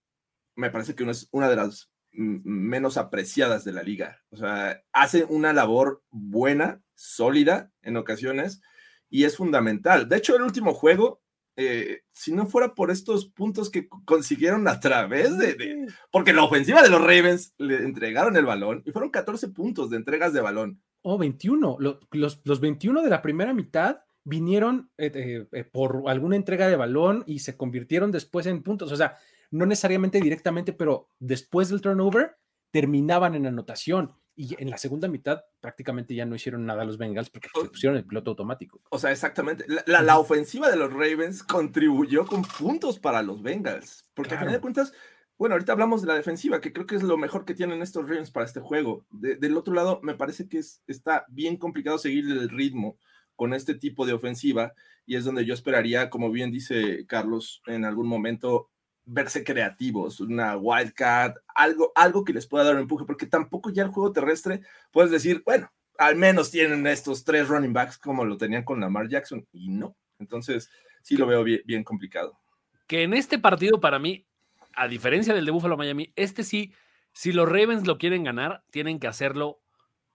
me parece que es una de las menos apreciadas de la liga. O sea, hace una labor buena, sólida en ocasiones y es fundamental. De hecho, el último juego eh, si no fuera por estos puntos que consiguieron a través de, Porque la ofensiva de los Ravens le entregaron el balón y fueron 14 puntos de entregas de balón. Oh, 21. Los, los, 21 de la primera mitad vinieron eh, eh, por alguna entrega de balón y se convirtieron después en puntos. O sea, no necesariamente directamente, pero después del turnover terminaban en anotación y en la segunda mitad prácticamente ya no hicieron nada los Bengals porque se pusieron el piloto automático. O sea, exactamente. La, ofensiva de los Ravens contribuyó con puntos para los Bengals. Porque a fin de cuentas, bueno, ahorita hablamos de la defensiva, que creo que es lo mejor que tienen estos Ravens para este juego. del otro lado, me parece que es, está bien complicado seguir el ritmo con este tipo de ofensiva y es donde yo esperaría, como bien dice Carlos, en algún momento verse creativos, una wildcat, algo, algo que les pueda dar un empuje, porque tampoco ya el juego terrestre puedes decir, bueno, al menos tienen estos tres running backs como lo tenían con Lamar Jackson, y no. Entonces, sí lo veo bien, complicado. Que en este partido, para mí, a diferencia del de Buffalo Miami, este sí, si los Ravens lo quieren ganar, tienen que hacerlo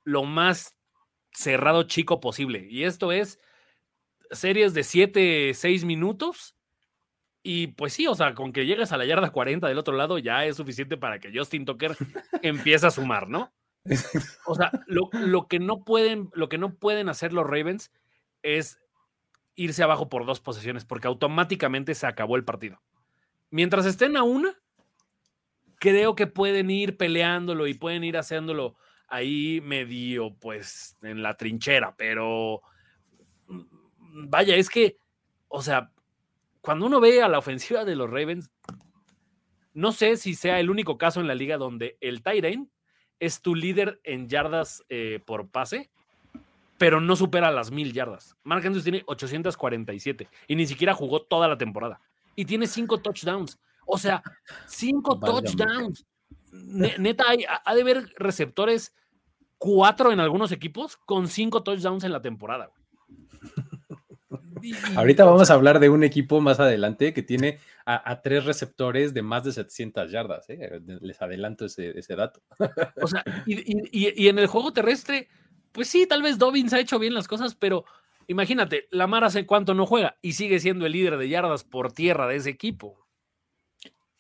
lo más cerrado chico posible. Y esto es series de 7, 6 minutos y pues sí, o sea, con que llegues a la yarda 40 del otro lado ya es suficiente para que Justin Tucker empiece a sumar, ¿no? O sea, lo, que no pueden, lo que no pueden hacer los Ravens es irse abajo por dos posesiones, porque automáticamente se acabó el partido. Mientras estén a una, creo que pueden ir peleándolo y pueden ir haciéndolo ahí medio, pues, en la trinchera, pero mm, vaya, es que, o sea, cuando uno ve a la ofensiva de los Ravens, no sé si sea el único caso en la liga donde el Tyrene es tu líder en yardas eh, por pase, pero no supera las mil yardas. Mark Andrews tiene 847 y ni siquiera jugó toda la temporada. Y tiene cinco touchdowns. O sea, cinco touchdowns. Neta, hay, ha de haber receptores cuatro en algunos equipos con cinco touchdowns en la temporada. Ahorita vamos a hablar de un equipo más adelante que tiene a, tres receptores de más de 700 yardas. ¿eh? Les adelanto ese, dato. O sea, y, en el juego terrestre, pues sí, tal vez Dobbins ha hecho bien las cosas, pero imagínate, Lamar hace cuánto no juega y sigue siendo el líder de yardas por tierra de ese equipo.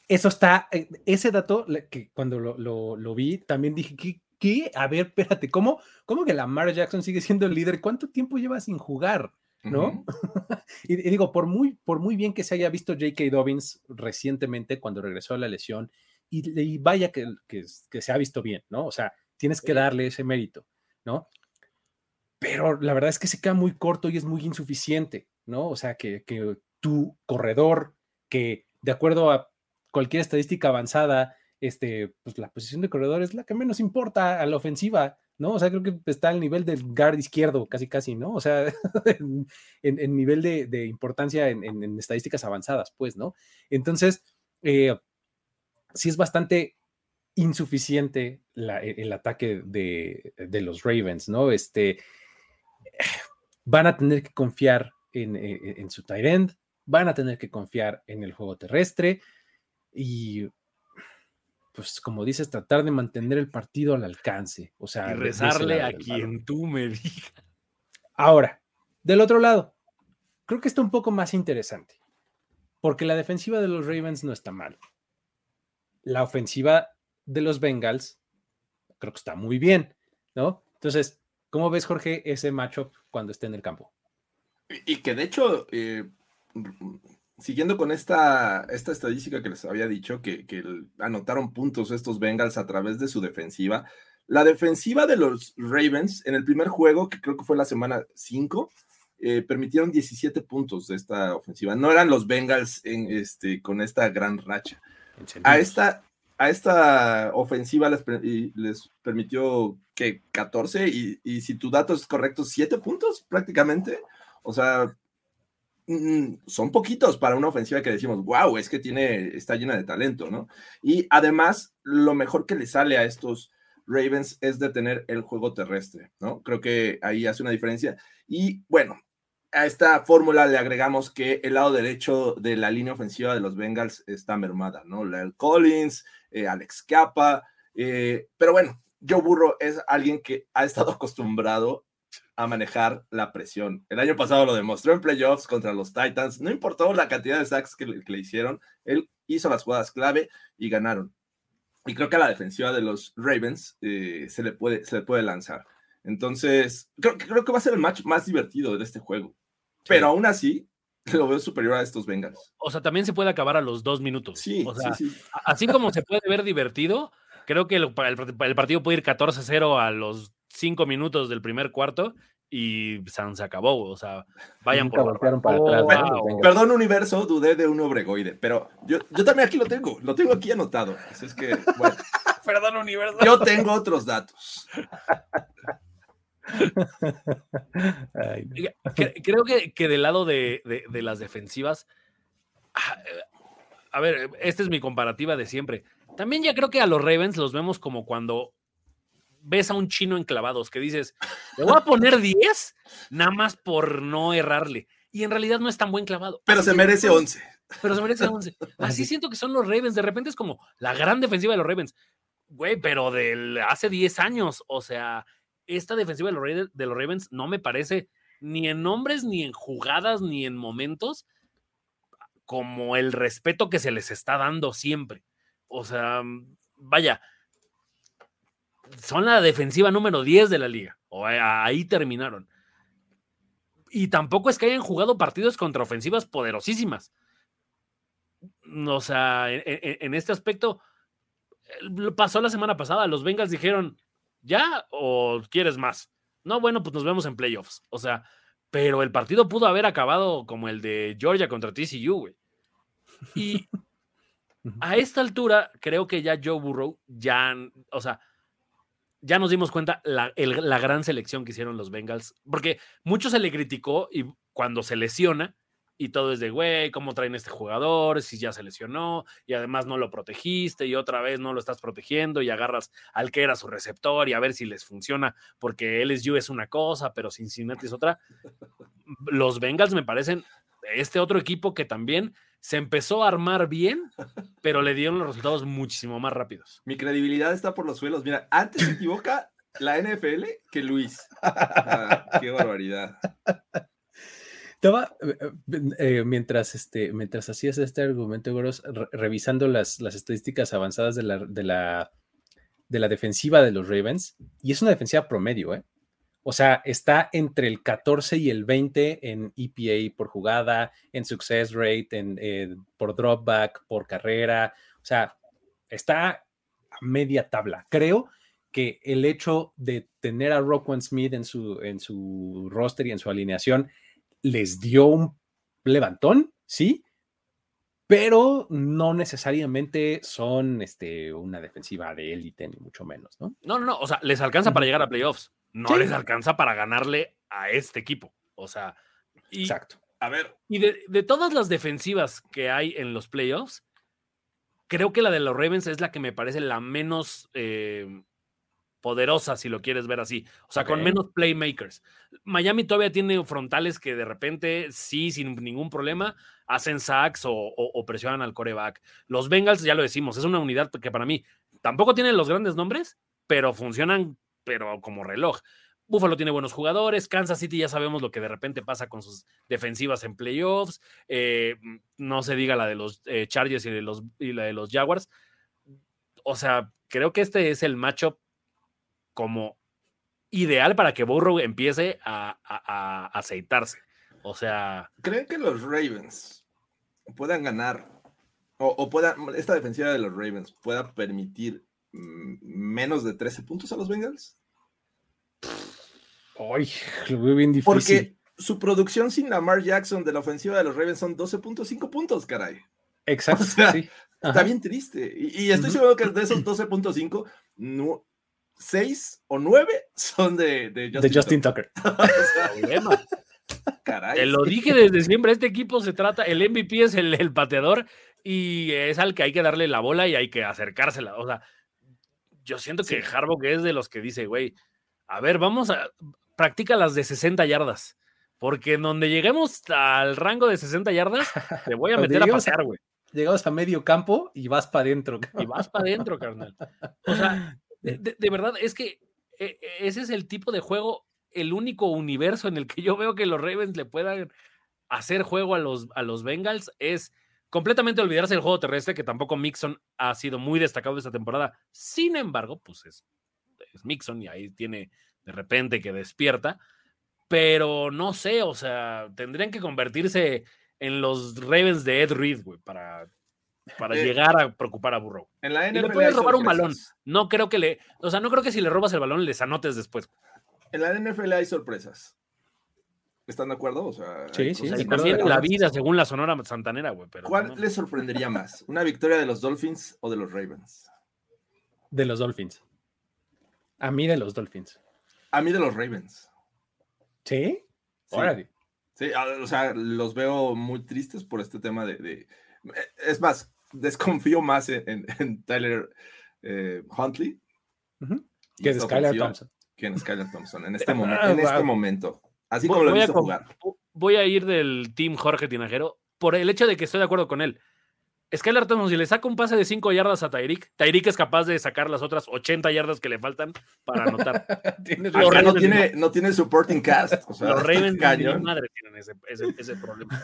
Eso está, eh, ese dato que cuando lo, vi, también dije, ¿qué, ¿qué? A ver, espérate, ¿cómo, ¿cómo que Lamar Jackson sigue siendo el líder? ¿Cuánto tiempo lleva sin jugar? ¿No? y, digo, por muy, por muy bien que se haya visto J.K. Dobbins recientemente cuando regresó a la lesión, y, vaya que, que, se ha visto bien, ¿no? O sea, tienes que darle ese mérito, ¿no? Pero la verdad es que se queda muy corto y es muy insuficiente, ¿no? O sea, que, que tu corredor, que de acuerdo a cualquier estadística avanzada, este, pues la posición de corredor es la que menos importa a la ofensiva, ¿no? O sea, creo que está al nivel del guard izquierdo, casi, casi, ¿no? O sea, en, nivel de, importancia en, estadísticas avanzadas, pues, ¿no? Entonces, eh, sí es bastante insuficiente e, el, ataque de, los Ravens, ¿no? Este, van a tener que confiar en, e, en su tight end, van a tener que confiar en el juego terrestre y pues como dices, tratar de mantener el partido al alcance. O sea, y rezarle a quien tú me digas. Ahora, del otro lado, creo que está un poco más interesante, porque la defensiva de los Ravens no está mal. la ofensiva de los Bengals creo que está muy bien, ¿no? Entonces, ¿cómo ves, Jorge, ese matchup cuando esté en el campo? Y que de hecho, eh, siguiendo con esta, esta estadística que les había dicho, que, anotaron puntos estos Bengals a través de su defensiva, la defensiva de los Ravens en el primer juego, que creo que fue la semana 5, eh, permitieron 17 puntos de esta ofensiva. No eran los Bengals en este, con esta gran racha. A esta, a esta ofensiva les, les permitió que 14 y, y, si tu dato es correcto, 7 puntos prácticamente. O sea, son poquitos para una ofensiva que decimos, wow, es que tiene, está llena de talento, ¿no? Y además, lo mejor que le sale a estos Ravens es detener el juego terrestre, ¿no? Creo que ahí hace una diferencia. Y bueno, a esta fórmula le agregamos que el lado derecho de la línea ofensiva de los Bengals está mermada, ¿no? Lyle Collins, eh, Alex Capa, eh, pero bueno, Joe Burro es alguien que ha estado acostumbrado a manejar la presión. El año pasado lo demostró en playoffs contra los Titans. No importó la cantidad de sacks que le, hicieron, él hizo las jugadas clave y ganaron. Y creo que a la defensiva de los Ravens eh, se, le puede, se le puede lanzar. Entonces, creo, creo que va a ser el match más divertido de este juego. Pero aún así, lo veo superior a estos Bengals. O sea, también se puede acabar a los dos minutos. Sí, sí, sí. Así como se puede ver divertido, creo que el, el partido puede ir 14-0 a los cinco minutos del primer cuarto y se acabó. O sea, vayan por. Perdón, universo, dudé de un obregoide, pero yo, yo también aquí lo tengo, lo tengo aquí anotado. Así es que, bueno. Perdón, universo. Yo tengo otros datos. Creo que, que, del lado de, de, las defensivas, ah, a ver, esta es mi comparativa de siempre. También ya creo que a los Ravens los vemos como cuando ves a un chino en clavados que dices, le voy a poner 10 nada más por no errarle. Y en realidad no es tan buen clavado. Pero se merece 11. Pero se merece 11. Así siento que son los Ravens. De repente es como la gran defensiva de los Ravens. Güey, pero de hace 10 años. O sea, esta defensiva de los, de los Ravens no me parece ni en nombres, ni en jugadas, ni en momentos como el respeto que se les está dando siempre. O sea, vaya, son la defensiva número 10 de la liga. O ahí terminaron. Y tampoco es que hayan jugado partidos contra ofensivas poderosísimas. O sea, en, este aspecto, pasó la semana pasada. Los Bengals dijeron, ¿ya o quieres más? No, bueno, pues nos vemos en playoffs. O sea, pero el partido pudo haber acabado como el de Georgia contra TCU, güey. Y a esta altura, creo que ya Joe Burrow, ya, o sea, ya nos dimos cuenta la, la, gran selección que hicieron los Bengals, porque mucho se le criticó y cuando se lesiona y todo es de, güey, ¿cómo traen este jugador? Si ya se lesionó y además no lo protegiste y otra vez no lo estás protegiendo y agarras al que era su receptor y a ver si les funciona, porque LSU es una cosa, pero Cincinnati es otra. Los Bengals me parecen este otro equipo que también se empezó a armar bien, pero le dieron los resultados muchísimo más rápidos. Mi credibilidad está por los suelos. Mira, antes se equivoca la NFL que Luis. Ah, qué barbaridad. Estaba, eh, eh, mientras, este, mientras hacías este argumento, revisando las, las estadísticas avanzadas de la, de, la, de la defensiva de los Ravens, y es una defensiva promedio, ¿eh? O sea, está entre el 14 y el 20 en EPA por jugada, en success rate, en, eh, por dropback, por carrera. O sea, está a media tabla. Creo que el hecho de tener a Rockwan Smith en su, en su roster y en su alineación les dio un levantón, sí, pero no necesariamente son este, una defensiva de élite, ni mucho menos, ¿no? No, no, no, o sea, les alcanza para llegar a playoffs no les alcanza para ganarle a este equipo. O sea, exacto. A ver. Y de, todas las defensivas que hay en los playoffs, creo que la de los Ravens es la que me parece la menos eh, poderosa, si lo quieres ver así. O sea, con menos playmakers. Miami todavía tiene frontales que de repente, sí, sin ningún problema, hacen sacks o presionan al coreback. Los Bengals, ya lo decimos, es una unidad que para mí tampoco tienen los grandes nombres, pero funcionan pero como reloj. Buffalo tiene buenos jugadores, Kansas City ya sabemos lo que de repente pasa con sus defensivas en playoffs, eh, no se diga la de los eh, Chargers y, de los, y la de los Jaguars. o sea, creo que este es el matchup como ideal para que Burrow empiece a, a, aceitarse. O sea. ¿Creen que los Ravens puedan ganar o, o esta defensiva de los Ravens pueda permitir mm, menos de 13 puntos a los Bengals? Ay, lo veo bien difícil. Porque su producción sin Lamar Jackson de la ofensiva de los Ravens son 12.5 puntos, caray. Exacto. Está bien triste. Y, estoy seguro que de esos 12.5, no, 6 o 9 son de, de Justin, Tucker. Caray. Te lo dije desde siempre, este equipo se trata, el MVP es el, el, pateador y es al que hay que darle la bola y hay que acercársela. O sea, yo siento que Harbaugh es de los que dice, güey, a ver, vamos a, practica las de 60 yardas, porque en donde lleguemos al rango de 60 yardas, te voy a meter a pasear, güey llegamos a medio campo y vas para adentro. Y vas para adentro, carnal. O sea, de, verdad, es que eh, ese es el tipo de juego, el único universo en el que yo veo que los Ravens le puedan hacer juego a los, a los Bengals es completamente olvidarse del juego terrestre, que tampoco Mixon ha sido muy destacado esta temporada. Sin embargo, pues es, es Mixon y ahí tiene de repente que despierta. Pero no sé, o sea, tendrían que convertirse en los Ravens de Ed Reed, güey, para, para eh, llegar a preocupar a Burrow. En la NFL y le puedes robar un balón. No creo que le, o sea, no creo que si le robas el balón les anotes después. En la NFL hay sorpresas. ¿Están de acuerdo? O sea, sí, sí. también en la vida, según la Sonora Santanera, güey. ¿Cuál les sorprendería más? ¿Una victoria de los Dolphins o de los Ravens? De los Dolphins. A mí de los Dolphins. A mí de los Ravens. ¿Sí? sí. Sí, o sea, los veo muy tristes por este tema de. Eh, es más, desconfío más en, Tyler eh, Huntley. Que en Skylar Thompson. Que en Skylar Thompson, en este, momento, en este momento. Así como lo he visto jugar. Voy a ir del team Jorge Tinajero por el hecho de que estoy de acuerdo con él. Skylar Thompson, si le saca un pase de 5 yardas a Tyreek, Tyreek es capaz de sacar las otras 80 yardas que le faltan para anotar. no, tiene, no tiene supporting cast. O sea, los Ravens de madre tienen ese, ese, problema.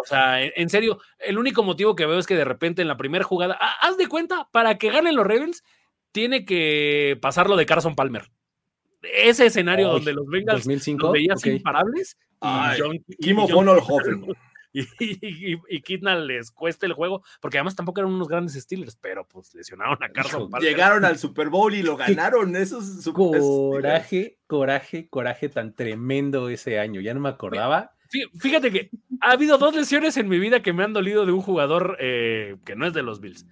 O sea, en, serio, el único motivo que veo es que de repente en la primera jugada, haz de cuenta, para que ganen los Ravens, tiene que pasarlo de Carson Palmer. Ese escenario donde los Bengals 2005, los veías imparables. Y John, Kim Hoffen y, y, les cueste el juego, porque además tampoco eran unos grandes Steelers, pero pues lesionaron a Carson Llegaron al Super Bowl y lo ganaron. Esos coraje, coraje, coraje tan tremendo ese año. Ya no me acordaba. Fíjate que ha habido dos lesiones en mi vida que me han dolido de un jugador eh, que no es de los Bills.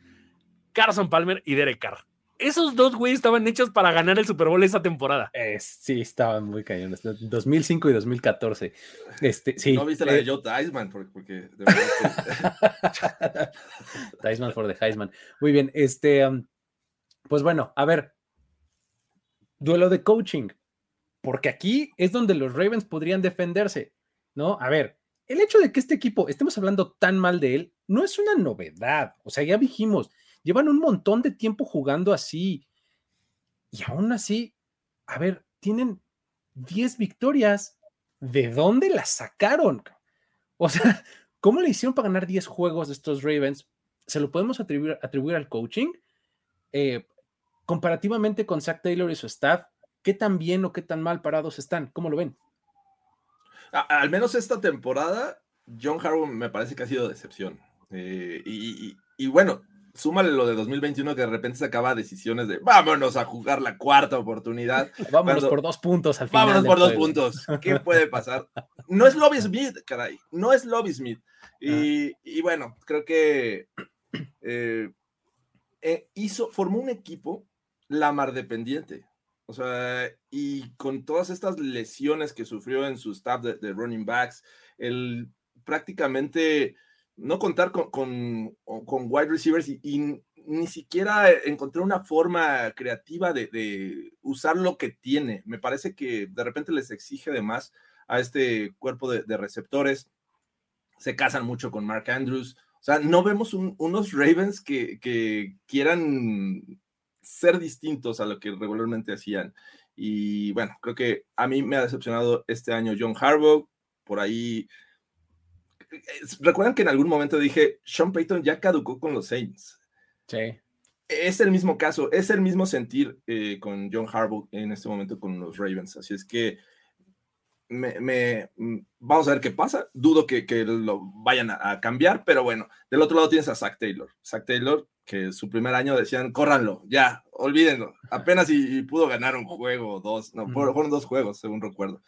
Carson Palmer y Derek Carr esos dos güeyes estaban hechos para ganar el Super Bowl esa temporada. sí, estaban muy cañones. 2005 y 2014. Este, sí, no viste la de eh, Joe Theismann, porque, Theismann for the Heisman. Muy bien, este, um, pues bueno, a ver, duelo de coaching, porque aquí es donde los Ravens podrían defenderse, ¿no? A ver, el hecho de que este equipo estemos hablando tan mal de él no es una novedad, o sea, ya dijimos, Llevan un montón de tiempo jugando así. Y aún así, a ver, tienen 10 victorias. ¿De dónde las sacaron? O sea, ¿cómo le hicieron para ganar 10 juegos estos Ravens? ¿Se lo podemos atribuir, atribuir al coaching? Eh, comparativamente con Zach Taylor y su staff, ¿qué tan bien o qué tan mal parados están? ¿Cómo lo ven? al menos esta temporada, John Harbaugh me parece que ha sido decepción. Eh, y, bueno, súmale lo de 2021 que de repente se acaba decisiones de vámonos a jugar la cuarta oportunidad. Vámonos por dos puntos al final. Vámonos por dos puntos. ¿Qué puede pasar? No es Lobby Smith, caray. No es Lobby Smith. Y, y bueno, creo que eh, eh, hizo, formó un equipo la mar dependiente. O sea, y con todas estas lesiones que sufrió en su staff de, de running backs, el prácticamente no contar con, con, wide receivers y, ni siquiera encontrar una forma creativa de, usar lo que tiene. Me parece que de repente les exige de más a este cuerpo de, receptores. Se casan mucho con Mark Andrews. O sea, no vemos unos Ravens que, que quieran ser distintos a lo que regularmente hacían. Y bueno, creo que a mí me ha decepcionado este año John Harbaugh. Por ahí Recuerdan que en algún momento dije, Sean Payton ya caducó con los Saints. Sí. es el mismo caso, es el mismo sentir eh, con John Harbaugh en este momento con los Ravens. Así es que me, mm, vamos a ver qué pasa. Dudo que, lo vayan a, cambiar, pero bueno, del otro lado tienes a Zach Taylor. Zach Taylor, que su primer año decían, córranlo, ya, olvídenlo. Apenas y, pudo ganar un juego o dos, no, fueron dos juegos, según recuerdo.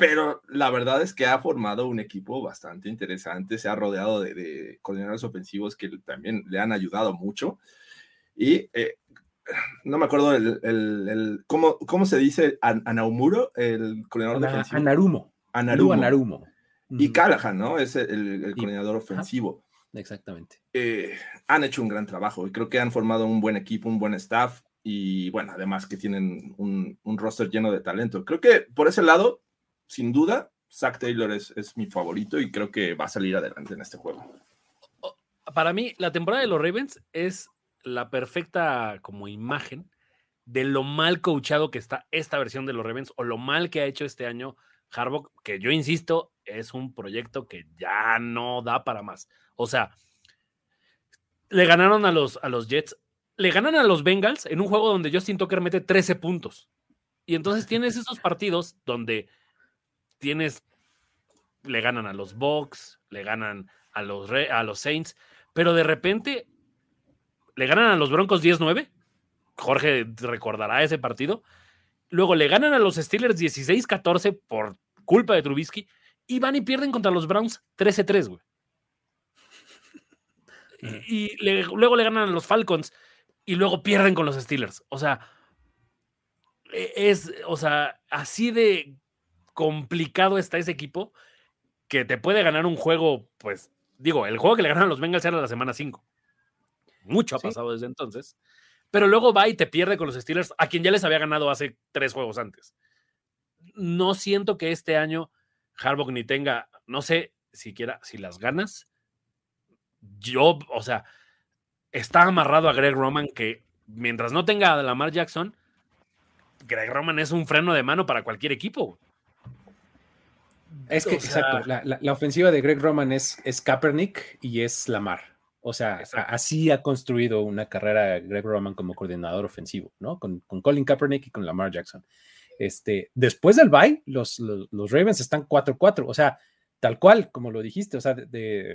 Pero la verdad es que ha formado un equipo bastante interesante, se ha rodeado de, de coordinadores ofensivos que también le han ayudado mucho. Y eh, no me acuerdo el, el, ¿cómo, ¿cómo, se dice Anaumuro, el coordinador defensivo. Anarumo. Anarumo. Anarumo. Y Callahan, ¿no? Es el, coordinador ofensivo. Exactamente. Eh, han hecho un gran trabajo y creo que han formado un buen equipo, un buen staff y bueno, además que tienen un, un roster lleno de talento. Creo que por ese lado, sin duda, Zach Taylor es, mi favorito y creo que va a salir adelante en este juego. Para mí, la temporada de los Ravens es la perfecta como imagen de lo mal coachado que está esta versión de los Ravens o lo mal que ha hecho este año Harbaugh, que yo insisto, es un proyecto que ya no da para más. O sea, le ganaron a los, a los Jets, le ganan a los Bengals en un juego donde Justin Tucker mete 13 puntos. Y entonces tienes esos partidos donde tienes, le ganan a los Bucks, le ganan a los, a los Saints, pero de repente le ganan a los Broncos 10-9. Jorge recordará ese partido. Luego le ganan a los Steelers 16-14 por culpa de Trubisky. Y van y pierden contra los Browns 13-3, güey. Y, luego le ganan a los Falcons y luego pierden con los Steelers. O sea, e, es, o sea, así de complicado está ese equipo que te puede ganar un juego, pues, digo, el juego que le ganaron los Bengals era la semana 5. Mucho ha pasado desde entonces. Pero luego va y te pierde con los Steelers, a quien ya les había ganado hace tres juegos antes. No siento que este año Harbaugh ni tenga, no sé siquiera si las ganas. Yo, o sea, está amarrado a Greg Roman que mientras no tenga a Lamar Jackson, Greg Roman es un freno de mano para cualquier equipo. Es que, exacto, la, ofensiva de Greg Roman es, es Kaepernick y es Lamar. O sea, así ha construido una carrera Greg Roman como coordinador ofensivo, ¿no? Con, Colin Kaepernick y con Lamar Jackson. Este, después del bye, los, los, Ravens están 4-4, o sea, tal cual, como lo dijiste, o sea, de,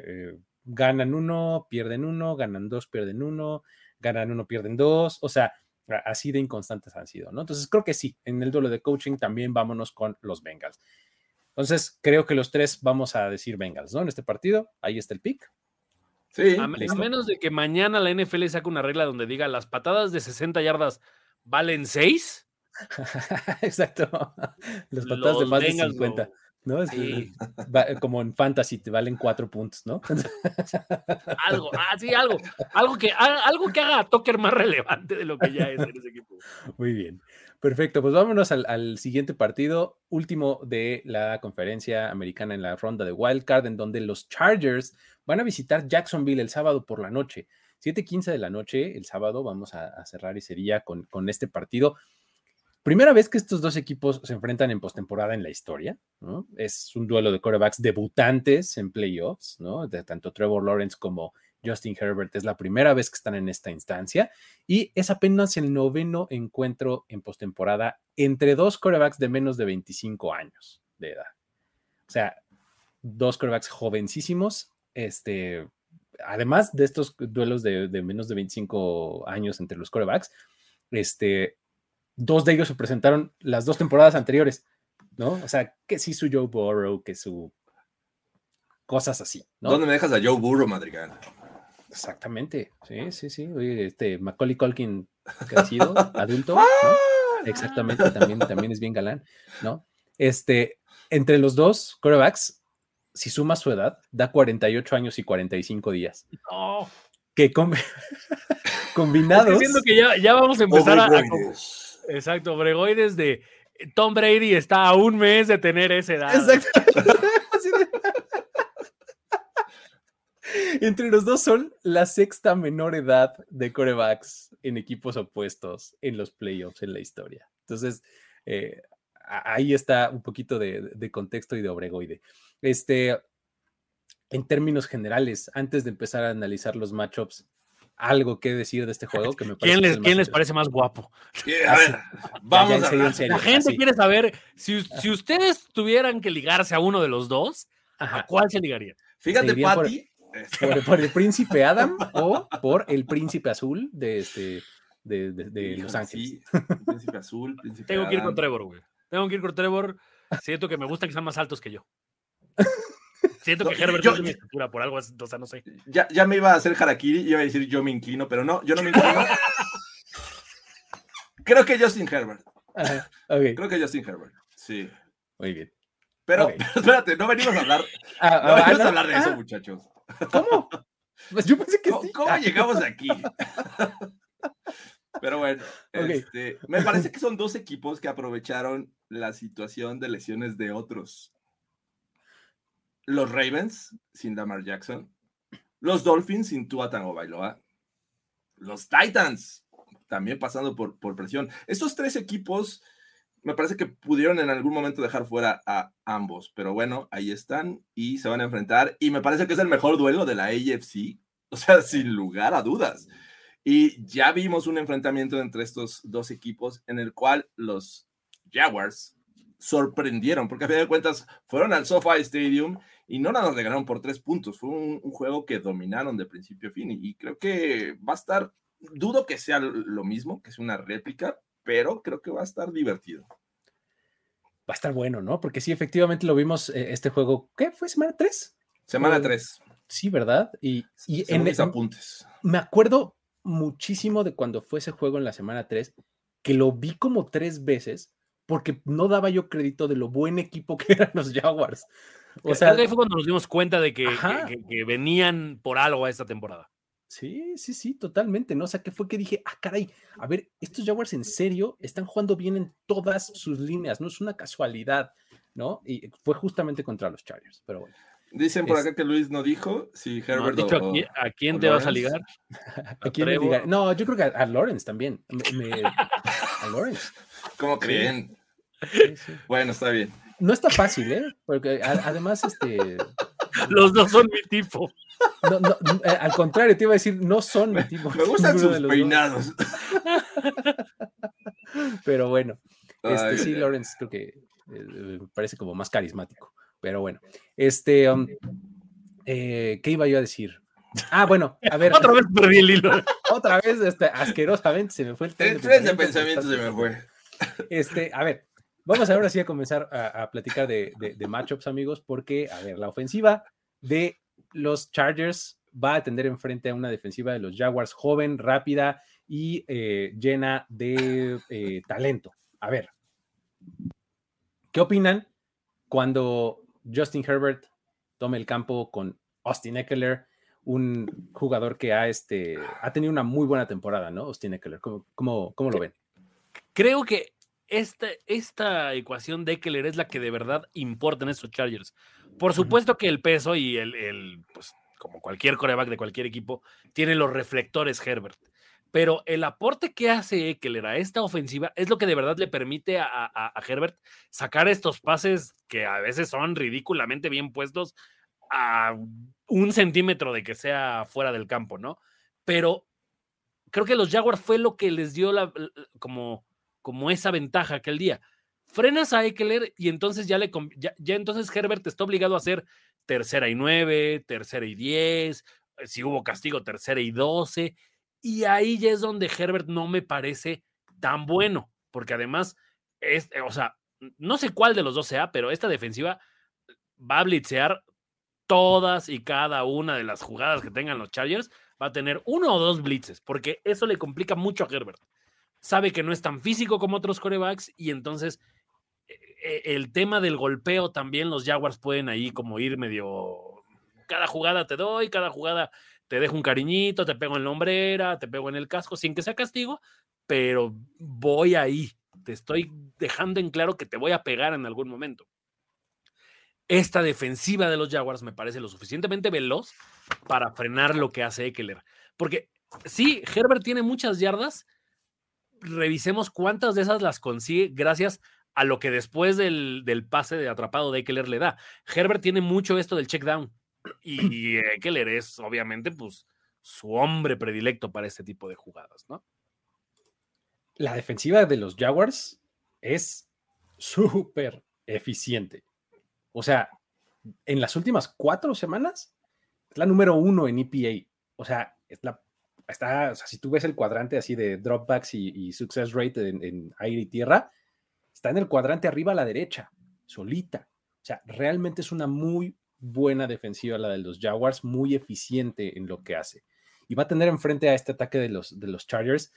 eh, ganan uno, pierden uno, ganan dos, pierden uno, ganan uno, pierden dos, o sea, así de inconstantes han sido, ¿no? Entonces creo que sí, en el duelo de coaching también vámonos con los Bengals. Entonces creo que los tres vamos a decir Bengals, ¿no? En este partido, ahí está el pick, a, menos de que mañana la NFL saque una regla donde diga las patadas de 60 yardas valen 6. Exacto. Las patadas de más de 50. ¿no? como en fantasy te valen 4 puntos, ¿no? algo, ah, sí, algo, algo que, algo que haga a Tucker más relevante de lo que ya es en ese equipo. Muy bien. Perfecto, pues vámonos al, siguiente partido, último de la conferencia americana en la ronda de Wildcard, en donde los Chargers van a visitar Jacksonville el sábado por la noche. 7:15 de la noche, el sábado, vamos a, cerrar ese día con, con, este partido. Primera vez que estos dos equipos se enfrentan en postemporada en la historia, ¿no? Es un duelo de quarterbacks debutantes en playoffs, ¿no? De tanto Trevor Lawrence como Justin Herbert. Es la primera vez que están en esta instancia y es apenas el noveno encuentro en postemporada entre dos quarterbacks de menos de 25 años de edad. O sea, dos quarterbacks jovencísimos. Este, además de estos duelos de, menos de 25 años entre los quarterbacks, este, dos de ellos se presentaron las dos temporadas anteriores, ¿no? O sea, que sí su Joe Burrow, que su cosas así, ¿no? ¿Dónde me dejas a Joe Burrow, Madrigal? Exactamente, sí, sí, sí. Oye, este Macaulay Culkin crecido, adulto, ¿no? ¡Ah! Exactamente, también, también es bien galán, ¿no? Este, entre los dos quarterbacks, si suma su edad, da 48 años y 45 días. No. Que combinados. Siento que ya, ya, vamos a empezar a, Exacto, Bregoides de Tom Brady está a un mes de tener esa edad. Exacto. Entre los dos son la sexta menor edad de corebacks en equipos opuestos en los playoffs en la historia. Entonces, eh, ahí está un poquito de, contexto y de obregoide. Este, en términos generales, antes de empezar a analizar los matchups, algo que decir de este juego que me ¿Quién, parece es les, ¿quién les parece más guapo? A ver, vamos ya, a en serio. La gente así. quiere saber si, si ustedes tuvieran que ligarse a uno de los dos, ¿a cuál se ligarían? Fíjate, Se por- Pati. ¿Por, por el príncipe Adam o por el príncipe azul de este de, de- de híjole, Los Ángeles? sí, Príncipe azul, príncipe Tengo que ir con Adam. Trevor, güey. Tengo que ir con Trevor. Siento que me gusta que sean más altos que yo. Siento que No, Herbert yo- no es mi estatura, por algo, así, o sea, no sé. Ya, ya me iba a hacer harakiri y iba a decir yo me inclino, pero no, yo no me inclino. Creo que Justin Herbert. Ajá, Creo que Justin Herbert. Sí. muy bien. Pero, espérate, no venimos a hablar, Ah, no ah, venimos ah, a hablar de eso, ah, muchachos. ¿Cómo? Pues yo pensé que ¿Cómo, sí. cómo Ah, llegamos aquí? Pero bueno, este, me parece que son dos equipos que aprovecharon la situación de lesiones de otros. Los Ravens sin Lamar Jackson, los Dolphins sin Tua Tagovailoa, los Titans también pasando por, por presión. Estos tres equipos me parece que pudieron en algún momento dejar fuera a ambos, pero bueno, ahí están y se van a enfrentar y me parece que es el mejor duelo de la AFC, o sea, sin lugar a dudas. Y ya vimos un enfrentamiento entre estos dos equipos en el cual los Jaguars sorprendieron, porque a fin de cuentas fueron al SoFi Stadium y no le ganaron por tres puntos, fue un, juego que dominaron de principio a fin y, y creo que va a estar, dudo que sea lo mismo, que sea una réplica, pero creo que va a estar divertido. Va a estar bueno, ¿no? Porque sí, efectivamente lo vimos eh, este juego. ¿Qué fue? ¿Semana 3? Semana Mm, 3, Sí, ¿verdad? Y, en, mis apuntes. me acuerdo muchísimo de cuando fue ese juego en la semana 3, que lo vi como tres veces, porque no daba yo crédito de lo buen equipo que eran los Jaguars. O Creo sea, ahí fue cuando nos dimos cuenta de que, Ajá. que- que- que venían por algo a esta temporada. Sí, sí, sí, totalmente, ¿no? O sea, que fue que dije, ah, caray, a ver, estos Jaguars en serio están jugando bien en todas sus líneas, no es una casualidad, ¿no? Y fue justamente contra los Chargers, pero bueno. Dicen por es- acá que Luis no dijo si ¿No Herbert dicho o- a quién, a quién o te vas a ligar? ¿A quién le diga? No, yo creo que a, a Lawrence también. me- me- a Lawrence. ¿Cómo creen? sí, sí. Bueno, está bien. No está fácil, ¿eh? Porque a- además, este. Los dos son mi tipo. No, no, eh, al contrario, te iba a decir, no son mi tipo. Me gustan sus dos, peinados. Pero bueno, este, Ay, sí. Lawrence creo que eh, me parece como más carismático. Pero bueno, este. um, eh, ¿Qué iba yo a decir? Ah, bueno, a ver, Otra vez perdí el hilo. otra vez, este, asquerosamente se me fue el tren de pensamiento se me fue. Este, a ver, vamos ahora sí a comenzar a, a platicar de, de- de matchups, amigos, porque, a ver, la ofensiva de los Chargers va a atender enfrente a una defensiva de los Jaguars joven, rápida y eh, llena de eh, talento. A ver, ¿qué opinan cuando Justin Herbert tome el campo con Austin Eckler? Un jugador que ha, este, ha tenido una muy buena temporada, ¿no? Austin Eckler, ¿cómo, cómo, cómo lo ven? Creo que esta, esta ecuación de Eckler es la que de verdad importa en estos Chargers. Por supuesto que el peso y el, el, pues, como cualquier coreback de cualquier equipo, tiene los reflectores Herbert. Pero el aporte que hace Eckler a esta ofensiva es lo que de verdad le permite a, a- a Herbert sacar estos pases que a veces son ridículamente bien puestos a un centímetro de que sea fuera del campo, ¿no? Pero creo que los Jaguars fue lo que les dio la, la- como, como esa ventaja aquel día. Frenas a Eckler y entonces ya le ya entonces Herbert está obligado a hacer tercera y nueve, tercera y diez, eh, si hubo castigo, tercera y doce. Y ahí ya es donde Herbert no me parece tan bueno, porque además, es, o sea, no sé cuál de los dos sea, pero esta defensiva va a blitzear todas y cada una de las jugadas que tengan los Chargers, va a tener uno o dos blitzes, porque eso le complica mucho a Herbert. Sabe que no es tan físico como otros corebacks y entonces eh, eh, el tema del golpeo también los Jaguars pueden ahí como ir medio... Cada jugada te doy, cada jugada te dejo un cariñito, te pego en la hombrera, te pego en el casco, sin que sea castigo, pero voy ahí. Te estoy dejando en claro que te voy a pegar en algún momento. Esta defensiva de los Jaguars me parece lo suficientemente veloz para frenar lo que hace Eckler. Porque sí, Herbert tiene muchas yardas. Revisemos cuántas de esas las consigue gracias a lo que después del, del pase de atrapado de Eckler le da. Herbert tiene mucho esto del check down. Y Eckler es, obviamente, pues, su hombre predilecto para este tipo de jugadas, ¿no? La defensiva de los Jaguars es súper eficiente. O sea, en las últimas cuatro semanas, es la número uno en EPA. O sea, es la, está, o sea, si tú ves el cuadrante así de dropbacks y, success rate en, en, aire y tierra, está en el cuadrante arriba a la derecha, solita. O sea, realmente es una muy buena defensiva la de los Jaguars, muy eficiente en lo que hace. Y va a tener enfrente a este ataque de los, de los Chargers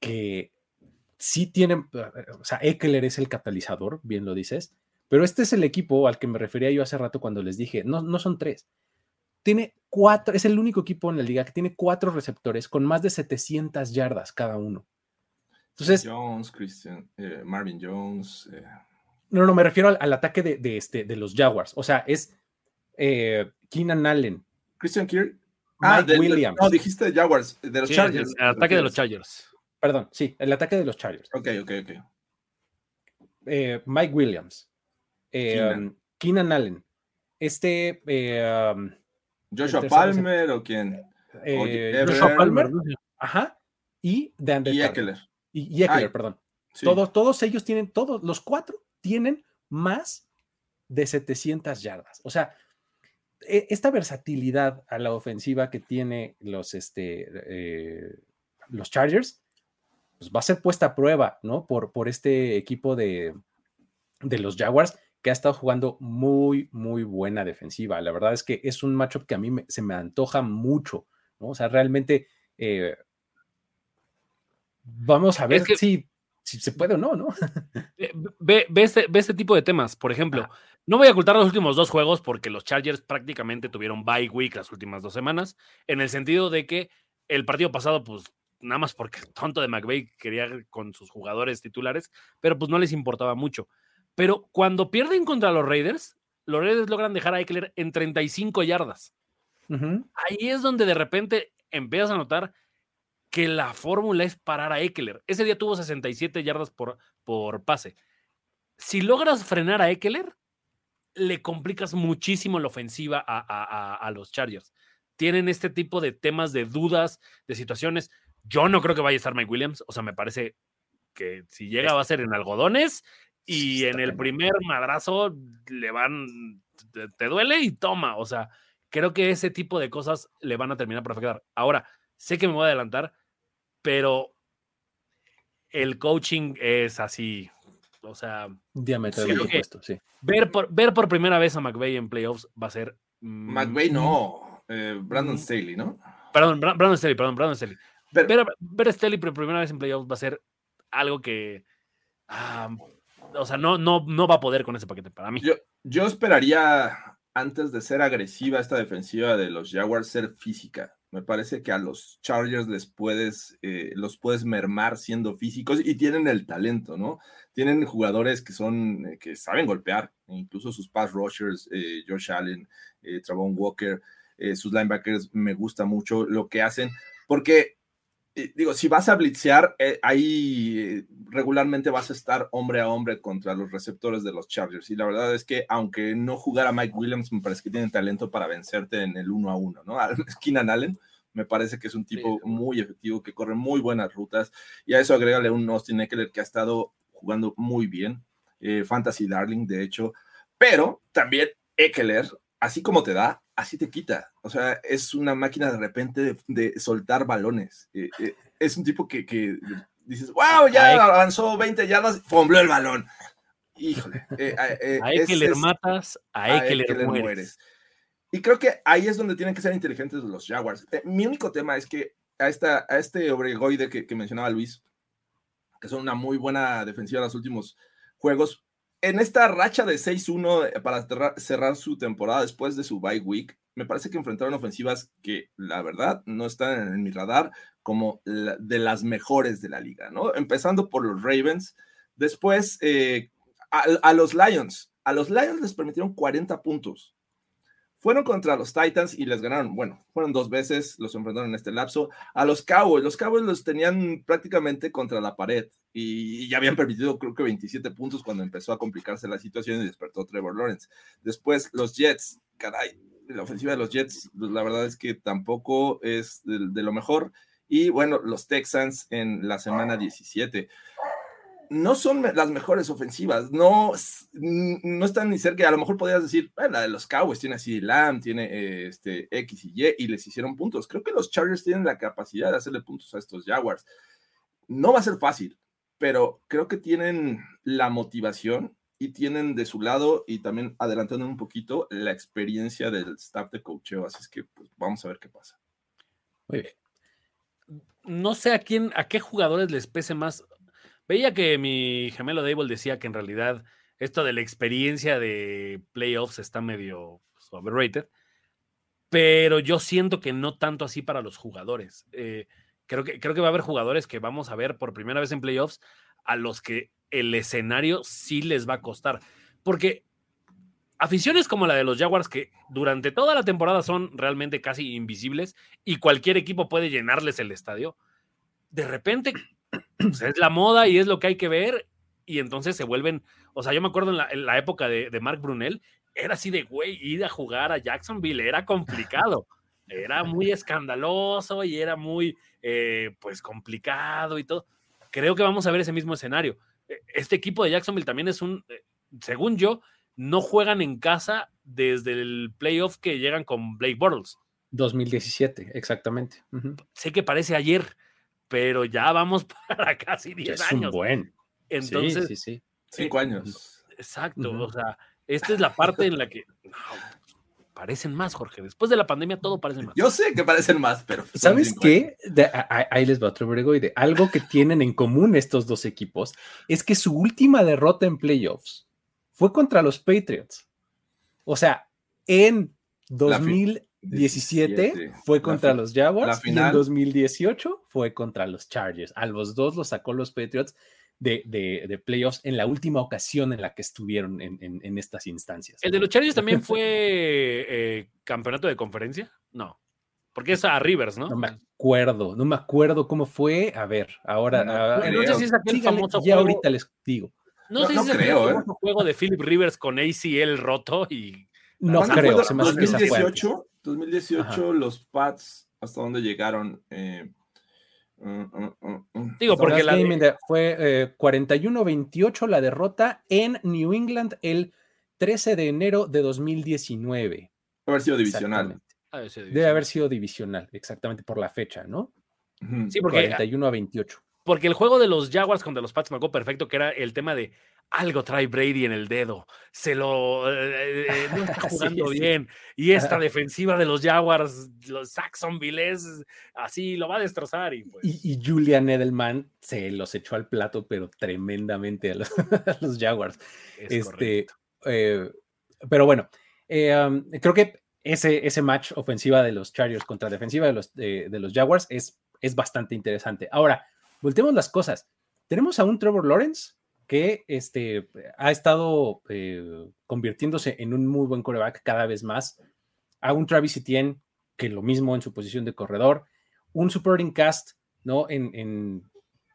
que sí tienen, o sea, Eckler es el catalizador, bien lo dices, pero este es el equipo al que me refería yo hace rato cuando les dije, no, no son tres, tiene cuatro, es el único equipo en la liga que tiene cuatro receptores con más de 700 yardas cada uno. Entonces, Jones, Christian, eh, Marvin Jones. Eh. No, no, me refiero al, ataque de, este, de los Jaguars. O sea, es eh, Keenan Allen. Christian Kirk. Ah, Mike Williams. no, dijiste Jaguars, de los Chargers. El, ataque de los Chargers. Perdón, sí, el ataque de los Chargers. Ok, ok, ok. Eh, Mike Williams. Keenan. Allen. Este. Um, Joshua Palmer o quién? Joshua Palmer. Ajá. Y de Y Eckler. Y, Eckler, perdón. Todos, todos ellos tienen, todos los cuatro tienen más de 700 yardas. O sea, e, esta versatilidad a la ofensiva que tiene los, este, eh, los Chargers, pues va a ser puesta a prueba, ¿no? Por, por este equipo de, de los Jaguars que ha estado jugando muy, muy buena defensiva. La verdad es que es un matchup que a mí se me antoja mucho, ¿no? O sea, realmente eh, vamos a ver si si se puede o no, ¿no? Eh, ve, este, ve, este, tipo de temas. Por ejemplo, no voy a ocultar los últimos dos juegos porque los Chargers prácticamente tuvieron bye week las últimas dos semanas, en el sentido de que el partido pasado, pues nada más porque el tonto de McVeigh quería con sus jugadores titulares, pero pues no les importaba mucho. Pero cuando pierden contra los Raiders, los Raiders logran dejar a Eckler en 35 yardas. Ahí es donde de repente empiezas a notar que la fórmula es parar a Eckler. Ese día tuvo 67 yardas por, por pase. Si logras frenar a Eckler, le complicas muchísimo la ofensiva a, los Chargers. Tienen este tipo de temas de dudas, de situaciones. Yo no creo que vaya a estar Mike Williams. O sea, me parece que si llega va a ser en algodones y en el primer madrazo le van, te, duele y toma. O sea, creo que ese tipo de cosas le van a terminar por afectar. Ahora, Sé que me voy a adelantar, pero el coaching es así. O sea, diametralmente sí. Ver por, ver por primera vez a McVeigh en playoffs va a ser. Mm, McVeigh no, eh, Brandon mm, Staley, ¿no? Perdón, Brandon Staley, perdón, Brandon Staley. ver, ver, a Staley por primera vez en playoffs va a ser algo que. Ah, o sea, no, no, no va a poder con ese paquete para mí. Yo, yo esperaría, antes de ser agresiva esta defensiva de los Jaguars, ser física. Me parece que a los Chargers les puedes, eh, los puedes mermar siendo físicos y tienen el talento, ¿no? Tienen jugadores que son, eh, que saben golpear, incluso sus pass rushers, eh, Josh Allen, Travon Walker, sus linebackers, me gusta mucho lo que hacen, porque digo, si vas a blitzear, ahí regularmente vas a estar hombre a hombre contra los receptores de los Chargers. Y la verdad es que, aunque no jugara Mike Williams, me parece que tiene talento para vencerte en el uno a uno, ¿no? Keenan Allen me parece que es un tipo muy efectivo, que corre muy buenas rutas. Y a eso agrégale un Austin Eckler que ha estado jugando muy bien. Eh, Fantasy Darling, de hecho. Pero también Eckler, así como te da, así te quita. O sea, es una máquina de repente de, soltar balones. Eh, eh, es un tipo que, que dices, wow, ya avanzó 20 yardas, fombleó el balón. Híjole. Eh, eh, a Eckler matas, a Eckler, mueres. Y creo que ahí es donde tienen que ser inteligentes los Jaguars. Eh, mi único tema es que a, esta, a este Obregoide que, que mencionaba Luis, que son una muy buena defensiva en los últimos juegos, en esta racha de 6-1 para cerrar su temporada después de su bye week, me parece que enfrentaron ofensivas que la verdad no están en mi radar como de las mejores de la liga, ¿no? Empezando por los Ravens, después eh, a, los Lions, a los Lions les permitieron 40 puntos. Fueron contra los Titans y les ganaron, bueno, fueron dos veces, los enfrentaron en este lapso. A los Cowboys, los Cowboys los tenían prácticamente contra la pared y, ya habían permitido creo que 27 puntos cuando empezó a complicarse la situación y despertó Trevor Lawrence. Después los Jets, caray, la ofensiva de los Jets, la verdad es que tampoco es de, lo mejor. Y bueno, los Texans en la semana 17 no son las mejores ofensivas, no, no están ni cerca, a lo mejor podrías decir, bueno, la de los Cowboys tiene así Lamb, tiene este X y Y y les hicieron puntos. Creo que los Chargers tienen la capacidad de hacerle puntos a estos Jaguars. No va a ser fácil, pero creo que tienen la motivación y tienen de su lado y también adelantando un poquito la experiencia del staff de coacheo. Así es que pues, vamos a ver qué pasa. Muy bien. No sé a quién, a qué jugadores les pese más. Veía que mi gemelo Dable decía que en realidad esto de la experiencia de playoffs está medio pues, overrated, pero yo siento que no tanto así para los jugadores. Eh, creo, que, creo que va a haber jugadores que vamos a ver por primera vez en playoffs a los que el escenario sí les va a costar. Porque aficiones como la de los Jaguars, que durante toda la temporada son realmente casi invisibles y cualquier equipo puede llenarles el estadio, de repente pues, es la moda y es lo que hay que ver y entonces se vuelven, o sea, yo me acuerdo en la, época de, de, Mark Brunel, era así de, güey, ir a jugar a Jacksonville era complicado, era muy escandaloso y era muy, eh, pues, complicado y todo creo que vamos a ver ese mismo escenario. E, este equipo de Jacksonville también es un, eh, según yo, no juegan en casa desde el playoff que llegan con Blake Bortles. 2017, exactamente. Sé que parece ayer, pero ya vamos para casi 10 años. Un buen. Entonces, sí, sí, sí. Cinco años. Exacto, o sea, esta es la parte en la que parecen más, Jorge. Después de la pandemia todo parece más. Yo sé que parecen más, pero... ¿Sabes qué? ahí les va otro de Algo que tienen en común estos dos equipos es que su última derrota en playoffs fue contra los Patriots. O sea, en 2017 fue contra los Jaguars y en 2018 fue contra los Chargers. A los dos los sacó los Patriots de, playoffs en la última ocasión en la que estuvieron en, estas instancias. ¿El de los Chargers también fue eh, campeonato de conferencia? No. Porque es a Rivers, ¿no? No me acuerdo, no me acuerdo cómo fue. A ver, ahora. No, sé si es aquel famoso ya ahorita les digo. No, sé si es creo, ¿eh? juego de Philip Rivers con ACL roto y. No creo, se me 2018, 2018 los Pats, ¿hasta dónde llegaron? Eh, Mm, mm, mm, Digo, porque la fue 41-28 eh, la derrota en New England el 13 de enero de 2019. Debe haber sido divisional. Debe haber sido divisional, exactamente por la fecha, ¿no? Sí, porque 41 a 28. Porque el juego de los Jaguars contra los Pats me acuerdo perfecto, que era el tema de algo trae Brady en el dedo, se lo eh, eh, no está jugando bien y esta defensiva de los Jaguars, los Saxonville así lo va a destrozar y, pues y, Julian Edelman se los echó al plato pero tremendamente a los, Jaguars. este, eh, pero bueno, creo que ese, ese match ofensiva de los Chargers contra defensiva de los, de, los Jaguars es, es bastante interesante. Ahora, volteemos las cosas. Tenemos a un Trevor Lawrence que este, ha estado eh, convirtiéndose en un muy buen coreback cada vez más. A un Travis Etienne, que lo mismo en su posición de corredor. Un supporting cast, ¿no? En, en,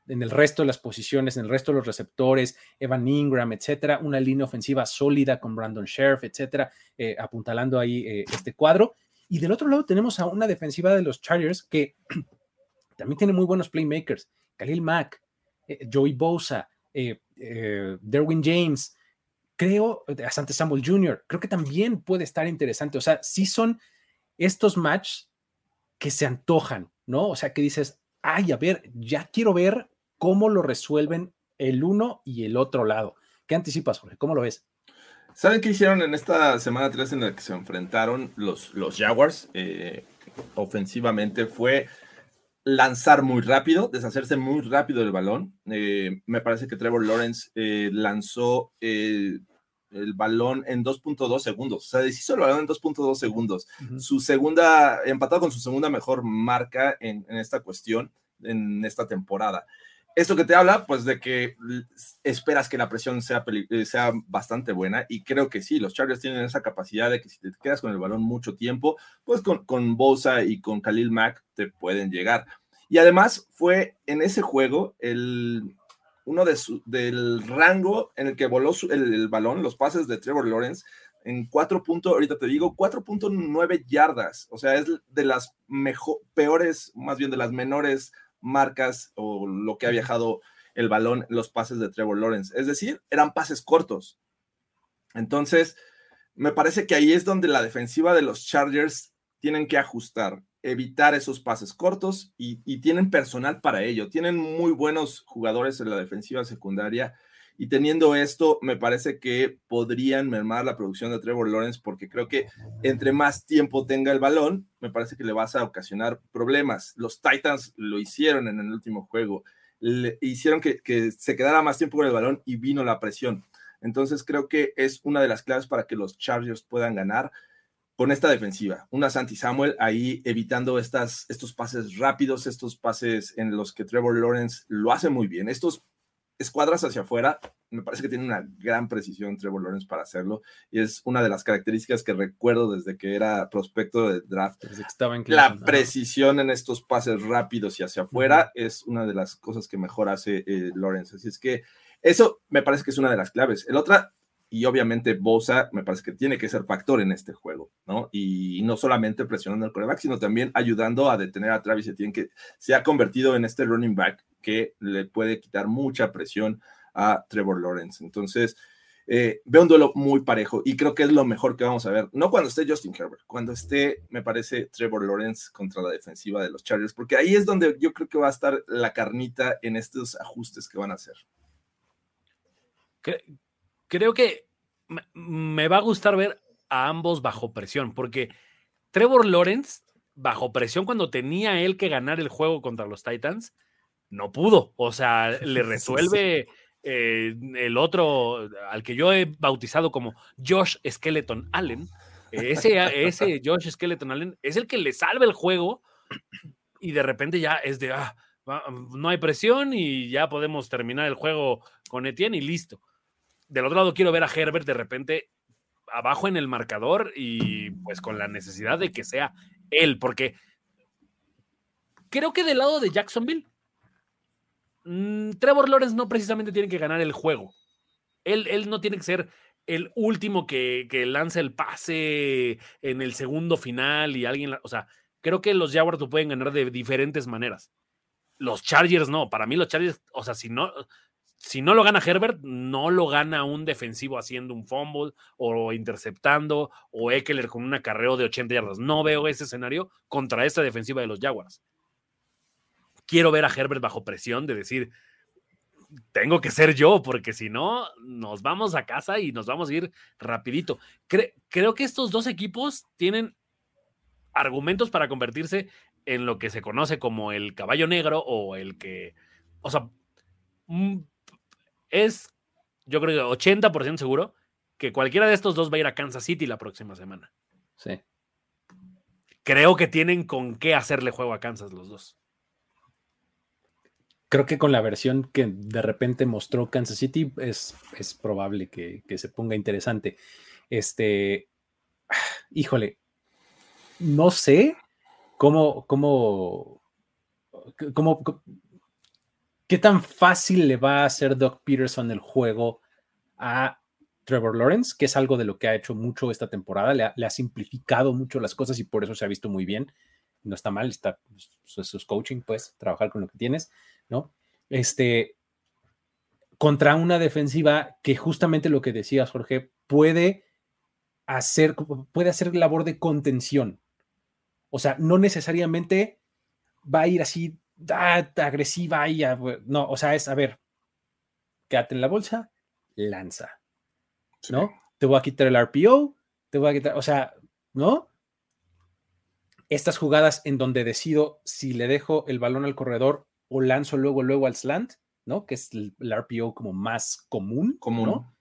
el resto de las posiciones, en el resto de los receptores, Evan Ingram, etcétera. Una línea ofensiva sólida con Brandon Sheriff, etcétera, eh, apuntalando ahí eh, este cuadro. Y del otro lado tenemos a una defensiva de los Chargers que también tiene muy buenos playmakers. Khalil Mack, Joey Bosa, eh, eh, Derwin James, creo, Asante Samuel Jr., creo que también puede estar interesante. O sea, sí son estos matches que se antojan, ¿no? O sea, que dices, ay, a ver, ya quiero ver cómo lo resuelven el uno y el otro lado. ¿Qué anticipas, Jorge? ¿Cómo lo ves? ¿Saben qué hicieron en esta semana 3 en la que se enfrentaron los, los Jaguars eh, ofensivamente? Fue lanzar muy rápido, deshacerse muy rápido del balón. Eh, me parece que Trevor Lawrence eh, lanzó el balón en 2.2 segundos. O sea, deshizo el balón en 2.2 segundos. Su segunda, empatado con su segunda mejor marca en, esta cuestión, en esta temporada. Esto que te habla, pues, de que esperas que la presión sea, eh, sea bastante buena y creo que sí, los Chargers tienen esa capacidad de que si te quedas con el balón mucho tiempo, pues con, con Bosa y con Khalil Mack te pueden llegar. Y además fue en ese juego el, uno de su, del rango en el que voló el, balón, los pases de Trevor Lawrence, en 4. ahorita te digo, 4.9 yardas. O sea, es de las mejor, peores, más bien de las menores marcas o lo que ha viajado el balón, los pases de Trevor Lawrence. Es decir, eran pases cortos. Entonces, me parece que ahí es donde la defensiva de los Chargers tienen que ajustar, evitar esos pases cortos y, y tienen personal para ello. Tienen muy buenos jugadores en la defensiva secundaria y teniendo esto, me parece que podrían mermar la producción de Trevor Lawrence porque creo que entre más tiempo tenga el balón, me parece que le vas a ocasionar problemas. Los Titans lo hicieron en el último juego. Le hicieron que, se quedara más tiempo con el balón y vino la presión. Entonces creo que es una de las claves para que los Chargers puedan ganar con esta defensiva. Una Santi Samuel ahí evitando estos pases rápidos, estos pases en los que Trevor Lawrence lo hace muy bien. Estos escuadras hacia afuera, me parece que tiene una gran precisión Trevor Lawrence para hacerlo y es una de las características que recuerdo desde que era prospecto de draft. la precisión en estos pases rápidos y hacia afuera es una de las cosas que mejor hace eh, Lawrence. Así es que eso me parece que es una de las claves. El otra, y obviamente Bosa me parece que tiene que ser factor en este juego, ¿no? Y no solamente presionando al coreback, sino también ayudando a detener a Travis Etienne, que se ha convertido en este running back que le puede quitar mucha presión a Trevor Lawrence. Entonces, eh, veo un duelo muy parejo y creo que es lo mejor que vamos a ver. No cuando esté Justin Herbert, cuando esté, me parece, Trevor Lawrence contra la defensiva de los Chargers, porque ahí es donde yo creo que va a estar la carnita en estos ajustes que van a hacer creo que me va a gustar ver a ambos bajo presión, porque Trevor Lawrence, bajo presión cuando tenía él que ganar el juego contra los Titans, no pudo. O sea, le resuelve eh, el otro, al que yo he bautizado como Josh Skeleton Allen. Ese, ese Josh Skeleton Allen es el que le salva el juego y de repente ya es de, ah, no hay presión y ya podemos terminar el juego con Etienne y listo del otro lado quiero ver a Herbert de repente abajo en el marcador y pues con la necesidad de que sea él, porque creo que del lado de Jacksonville, mm, Trevor Lawrence no precisamente tiene que ganar el juego. Él, él no tiene que ser el último que, que lance el pase en el segundo final y alguien, o sea, creo que los Jaguars lo pueden ganar de diferentes maneras. Los Chargers no, para mí los Chargers, o sea, si no, si no lo gana Herbert, no lo gana un defensivo haciendo un fumble o interceptando o Eckler con un acarreo de 80 yardas. No veo ese escenario contra esta defensiva de los Jaguars. Quiero ver a Herbert bajo presión de decir, tengo que ser yo, porque si no, nos vamos a casa y nos vamos a ir rapidito. creo que estos dos equipos tienen argumentos para convertirse en lo que se conoce como el caballo negro o el que, o sea, mm, es, yo creo, 80% seguro que cualquiera de estos dos va a ir a Kansas City la próxima semana. Sí. Creo que tienen con qué hacerle juego a Kansas los dos. Creo que con la versión que de repente mostró Kansas City es, es probable que, que se ponga interesante. Este, híjole, no sé cómo, cómo, cómo, ¿Qué tan fácil le va a hacer Doug Peterson el juego a Trevor Lawrence? Que es algo de lo que ha hecho mucho esta temporada. Le ha, simplificado mucho las cosas y por eso se ha visto muy bien. No está mal, está es coaching, pues, trabajar con lo que tienes, ¿no? Este, contra una defensiva que justamente lo que decías, Jorge, puede hacer, puede hacer labor de contención. O sea, no necesariamente va a ir así agresiva y no, o sea, es a ver, quédate en la bolsa, lanza, ¿no? Te voy a quitar el RPO, te voy a quitar, o sea, ¿no? Estas jugadas en donde decido si le dejo el balón al corredor o lanzo luego, luego al slant, ¿no? Que es el, RPO como más común, común. ¿no?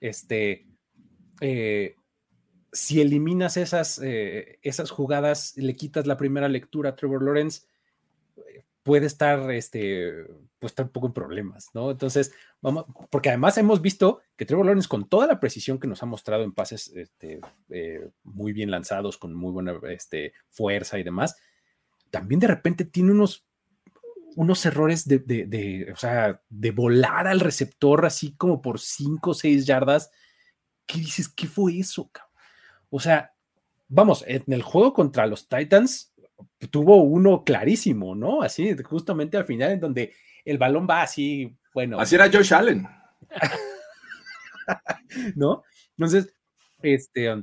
Este, eh, si eliminas esas, eh, esas jugadas, le quitas la primera lectura a Trevor Lawrence, puede estar, este, pues estar un poco en problemas, ¿no? Entonces, vamos, porque además hemos visto que Trevor Lawrence con toda la precisión que nos ha mostrado en pases este, eh, muy bien lanzados, con muy buena este, fuerza y demás, también de repente tiene unos, unos errores de, de, o sea, de volar al receptor así como por 5 o 6 yardas. ¿Qué dices? ¿Qué fue eso, cabrón? O sea, vamos, en el juego contra los Titans tuvo uno clarísimo, ¿no? Así, justamente al final, en donde el balón va así, bueno. Así era Josh Allen. ¿No? Entonces, este, um,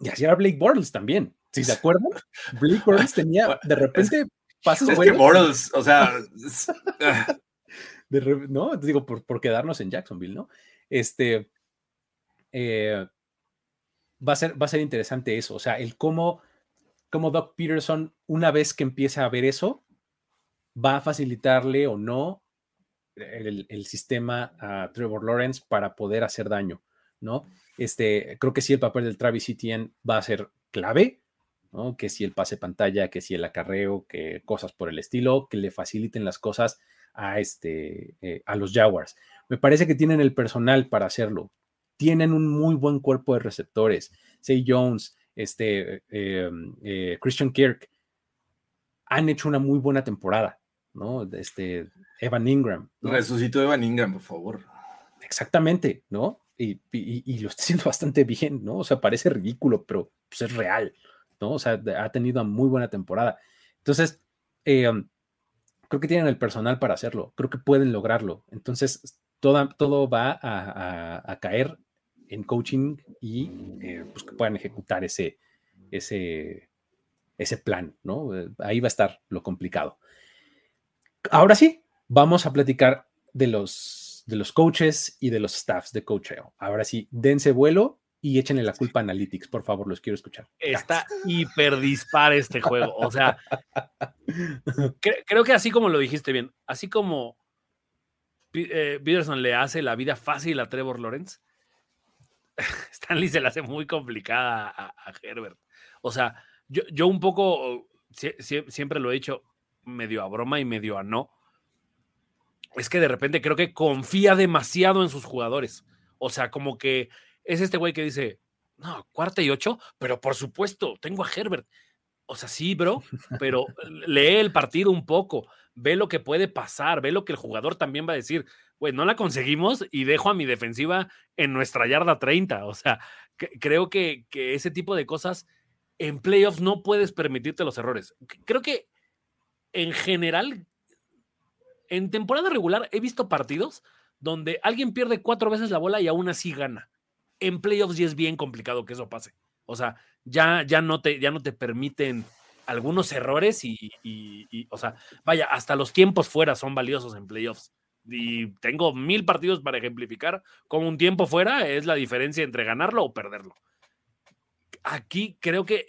y así era Blake Bortles también. Si se acuerdan, Blake Bortles tenía de repente pasos es Que Bortles, o sea, no, digo, por, quedarnos en Jacksonville, ¿no? Este, eh, va, a ser, va a ser interesante eso, o sea, el cómo, cómo Doc Peterson, una vez que empiece a ver eso, va a facilitarle o no el, sistema a Trevor Lawrence para poder hacer daño, ¿no? Este, creo que sí el papel del Travis Etienne va a ser clave, ¿no? Que si el pase pantalla, que si el acarreo, que cosas por el estilo, que le faciliten las cosas a, este, eh, a los Jaguars. Me parece que tienen el personal para hacerlo. Tienen un muy buen cuerpo de receptores. Say Jones, este, eh, eh, Christian Kirk, han hecho una muy buena temporada, ¿no? Este, Evan Ingram. Resucitó Evan Ingram, por favor. Exactamente, ¿no? Y, lo está haciendo bastante bien, ¿no? O sea, parece ridículo, pero pues, es real, ¿no? O sea, ha tenido una muy buena temporada. Entonces, um, creo que tienen el personal para hacerlo, creo que pueden lograrlo. Entonces, todo, todo va a, caer en coaching y eh, pues que puedan ejecutar ese, ese, ese plan, ¿no? Eh, ahí va a estar lo complicado. Ahora sí, vamos a platicar de los, de los coaches y de los staffs de coacheo. Ahora sí, dense vuelo y échenle la culpa a Analytics, por favor, los quiero escuchar. Está hiper dispar este juego. O sea, creo que así como lo dijiste bien, así como eh, Peterson le hace la vida fácil a Trevor Lawrence, Stanley se la hace muy complicada a, Herbert. O sea, yo, yo un poco, siempre lo he dicho, medio a broma y medio a no, es que de repente creo que confía demasiado en sus jugadores. O sea, como que es este güey que dice, no, cuarta y ocho, pero por supuesto, tengo a Herbert. O sea, sí, bro, pero lee el partido un poco, ve lo que puede pasar, ve lo que el jugador también va a decir. Güey, no la conseguimos y dejo a mi defensiva en nuestra yarda 30. O sea, creo que, que ese tipo de cosas en playoffs no puedes permitirte los errores. Creo que en general, en temporada regular he visto partidos donde alguien pierde cuatro veces la bola y aún así gana en playoffs ya es bien complicado que eso pase. O sea, ya, ya, no, te, ya no te permiten algunos errores y, o sea, vaya, hasta los tiempos fuera son valiosos en playoffs. Y tengo mil partidos para ejemplificar cómo un tiempo fuera es la diferencia entre ganarlo o perderlo. Aquí creo que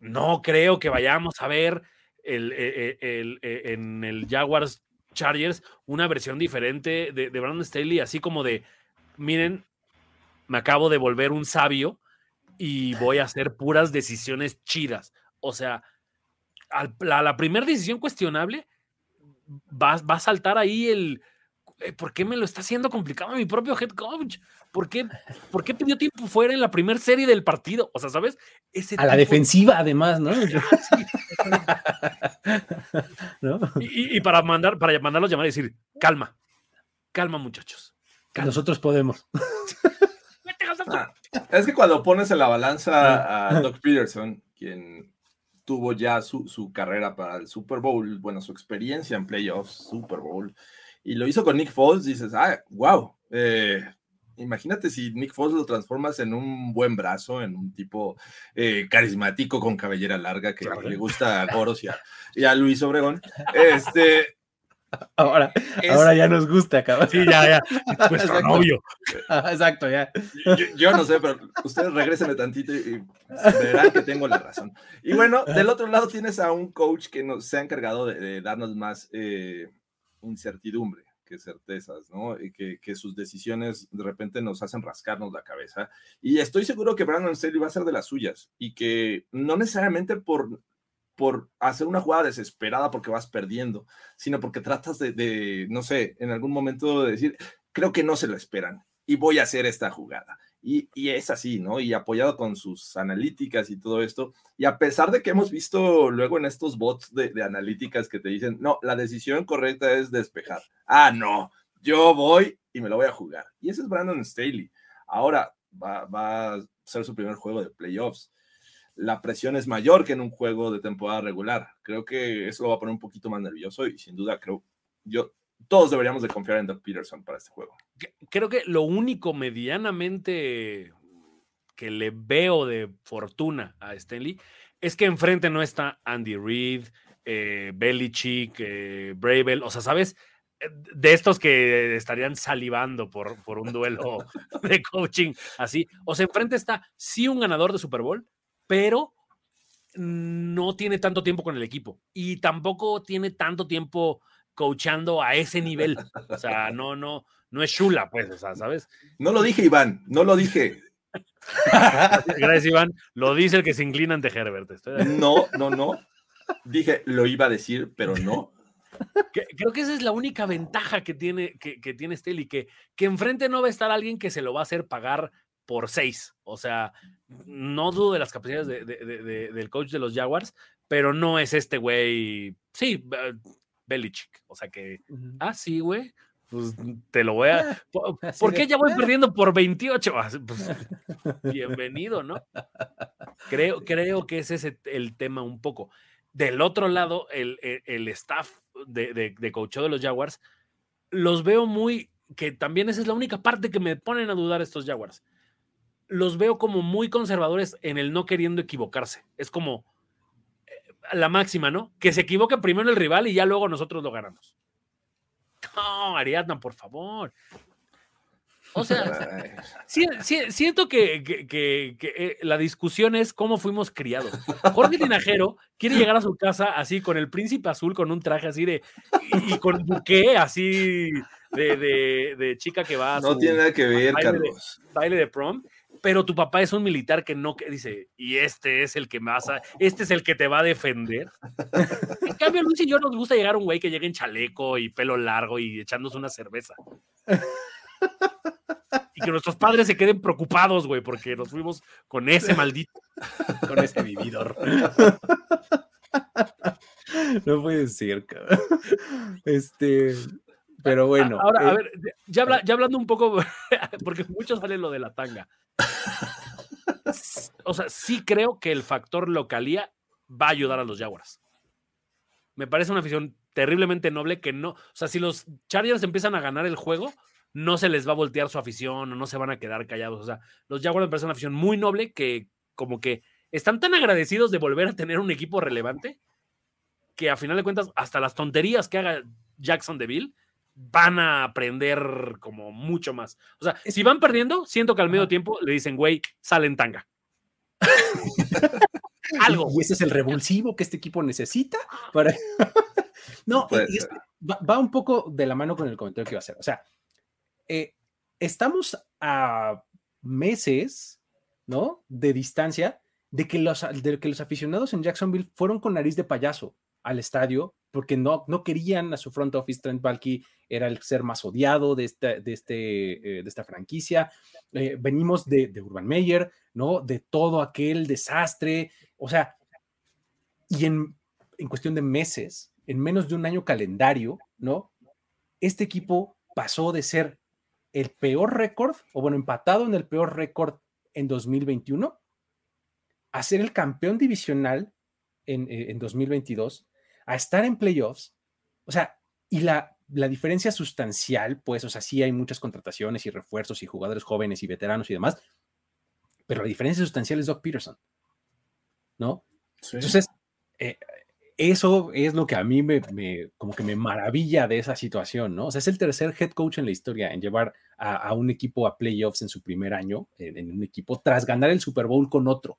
no creo que vayamos a ver el, e, e, e, en el Jaguars Chargers una versión diferente de, de Brandon Staley, así como de, miren, me acabo de volver un sabio y voy a hacer puras decisiones chidas. O sea, a la, primera decisión cuestionable va, a saltar ahí el... Eh, ¿Por qué me lo está haciendo complicado mi propio head coach? ¿Por qué, ¿Por qué pidió tiempo fuera en la primera serie del partido? O sea, ¿sabes? a la defensiva, además, ¿no? Y, para mandar, para mandarlos llamar y decir, calma, calma, muchachos. Nosotros podemos. Ah, es que cuando pones en la balanza a Doc Peterson, quien tuvo ya su, carrera para el Super Bowl, bueno, su experiencia en playoffs, Super Bowl, y lo hizo con Nick Foles, dices, ah, wow, eh, imagínate si Nick Foles lo transformas en un buen brazo, en un tipo eh, carismático con cabellera larga que le gusta a Goros y a, y a Luis Obregón. Este, Ahora, ahora ya nos gusta, cabrón. Sí, ya, ya. Nuestro novio. Exacto, ya. Yo, no sé, pero ustedes regresen tantito y, verán que tengo la razón. Y bueno, del otro lado tienes a un coach que nos, se ha encargado de, darnos más eh, incertidumbre que certezas, ¿no? Y que, que, sus decisiones de repente nos hacen rascarnos la cabeza. Y estoy seguro que Brandon Staley va a ser de las suyas y que no necesariamente por por hacer una jugada desesperada porque vas perdiendo, sino porque tratas de, no sé, en algún momento de decir, creo que no se lo esperan y voy a hacer esta jugada. Y, es así, ¿no? Y apoyado con sus analíticas y todo esto. Y a pesar de que hemos visto luego en estos bots de, analíticas que te dicen, no, la decisión correcta es despejar. Ah, no, yo voy y me lo voy a jugar. Y ese es Brandon Staley. Ahora va, va ser su primer juego de playoffs. La presión es mayor que en un juego de temporada regular. Creo que eso lo va a poner un poquito más nervioso y sin duda creo, yo, todos deberíamos de confiar en Doug Peterson para este juego. Creo que lo único medianamente que le veo de fortuna a Stanley es que enfrente no está Andy Reid, eh, Belichick, eh, Bravel, o sea, ¿sabes? De estos que estarían salivando por, por un duelo de coaching así. O sea, enfrente está sí un ganador de Super Bowl, pero no tiene tanto tiempo con el equipo y tampoco tiene tanto tiempo coachando a ese nivel. O sea, no, no, no es chula, pues, o sea, ¿sabes? No lo dije, Iván, no lo dije. Gracias, Iván. Lo dice el que se inclina ante Herbert. No, no, no. Dije, lo iba a decir, pero no. Creo que esa es la única ventaja que tiene, que, que tiene Staley, que, que enfrente no va a estar alguien que se lo va a hacer pagar por seis. O sea, no dudo de las capacidades del coach de los Jaguars, pero no es este güey. Sí, Belichick. O sea que, ah, sí, güey. Pues te lo voy a. ¿Por, qué ya voy perdiendo por 28? Ah, pues, bienvenido, ¿no? Creo, creo que ese es el tema un poco. Del otro lado, el, el, staff de, de, de de los Jaguars, los veo muy. Que también esa es la única parte que me ponen a dudar estos Jaguars los veo como muy conservadores en el no queriendo equivocarse. Es como eh, la máxima, ¿no? Que se equivoque primero el rival y ya luego nosotros lo ganamos. No, Ariadna, por favor. O sea, siento que, eh, la discusión es cómo fuimos criados. Jorge Tinajero quiere llegar a su casa así con el príncipe azul, con un traje así de. y, con buque así de, chica que va a. No tiene nada que ver, Carlos. baile de prom pero tu papá es un militar que no, que dice, y este es el que más, este es el que te va a defender. en cambio, Luis y yo nos gusta llegar a un güey que llegue en chaleco y pelo largo y echándose una cerveza. y que nuestros padres se queden preocupados, güey, porque nos fuimos con ese maldito, con ese vividor. No puede ser, cabrón. Este, pero bueno. Ahora, a eh, ver, ya, ya hablando un poco, porque mucho sale lo de la tanga o sea, sí creo que el factor localía va a ayudar a los Jaguars. Me parece una afición terriblemente noble que no, o sea, si los Chargers empiezan a ganar el juego, no se les va a voltear su afición o no se van a quedar callados. O sea, los Jaguars me parece una afición muy noble que como que están tan agradecidos de volver a tener un equipo relevante que a final de cuentas hasta las tonterías que haga Jackson Deville van a aprender como mucho más. O sea, si van perdiendo, siento que al medio tiempo le dicen, güey, salen tanga. Algo. Y ese es el revulsivo que este equipo necesita para. no, va, un poco de la mano con el comentario que iba a hacer. O sea, eh, estamos a meses, ¿no? De distancia de que, los, de que los aficionados en Jacksonville fueron con nariz de payaso al estadio porque no, no querían a su front office. Trent Balky era el ser más odiado de esta, de este, eh, de esta franquicia. Eh, venimos de, de, Urban Meyer, ¿no? De todo aquel desastre. O sea, y en, en cuestión de meses, en menos de un año calendario, ¿no? Este equipo pasó de ser el peor récord, o bueno, empatado en el peor récord en 2021, a ser el campeón divisional en, eh, en 2022 a estar en playoffs, o sea, y la, la diferencia sustancial, pues, o sea, sí hay muchas contrataciones y refuerzos y jugadores jóvenes y veteranos y demás, pero la diferencia sustancial es Doc Peterson, ¿no? Entonces, eh, eso es lo que a mí me, como que me maravilla de esa situación, ¿no? O sea, es el tercer head coach en la historia en llevar a, un equipo a playoffs en su primer año, en, un equipo, tras ganar el Super Bowl con otro,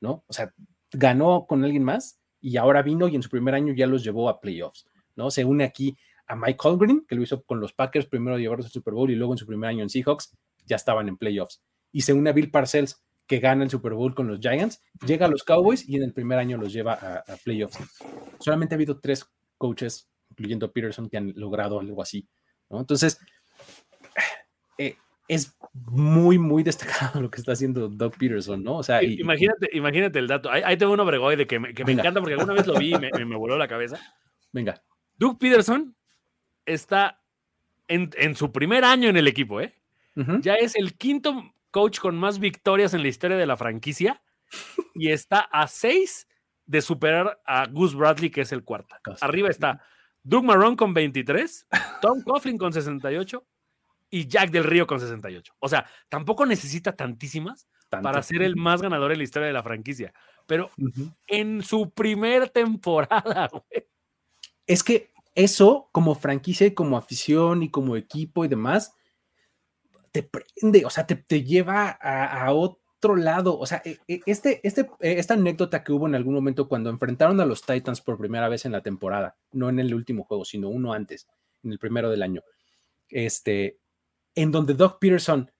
¿no? O sea, ganó con alguien más y ahora vino y en su primer año ya los llevó a playoffs, ¿no? Se une aquí a Mike Holmgren, que lo hizo con los Packers, primero llevarlos al Super Bowl y luego en su primer año en Seahawks, ya estaban en playoffs. Y se une a Bill Parcells, que gana el Super Bowl con los Giants, llega a los Cowboys y en el primer año los lleva a, playoffs. Solamente ha habido tres coaches, incluyendo Peterson, que han logrado algo así, ¿no? Entonces, eh, es muy, muy destacado lo que está haciendo Doug Peterson, ¿no? O sea, imagínate, imagínate el dato. Ahí, tengo un obregoide que me, que me encanta porque alguna vez lo vi y me, me, voló la cabeza. Venga. Doug Peterson está en, en, su primer año en el equipo, ¿eh? Ya es el quinto coach con más victorias en la historia de la franquicia y está a seis de superar a Gus Bradley, que es el cuarto. Arriba está Doug Marrone con 23, Tom Coughlin con 68 y Jack del Río con 68. O sea, tampoco necesita tantísimas para ser el más ganador en la historia de la franquicia. Pero en su primer temporada, güey. Es que eso, como franquicia y como afición y como equipo y demás, te prende, o sea, te, lleva a, otro lado. O sea, e, e, este, este, e, esta anécdota que hubo en algún momento cuando enfrentaron a los Titans por primera vez en la temporada, no en el último juego, sino uno antes, en el primero del año, este, en donde Doug Peterson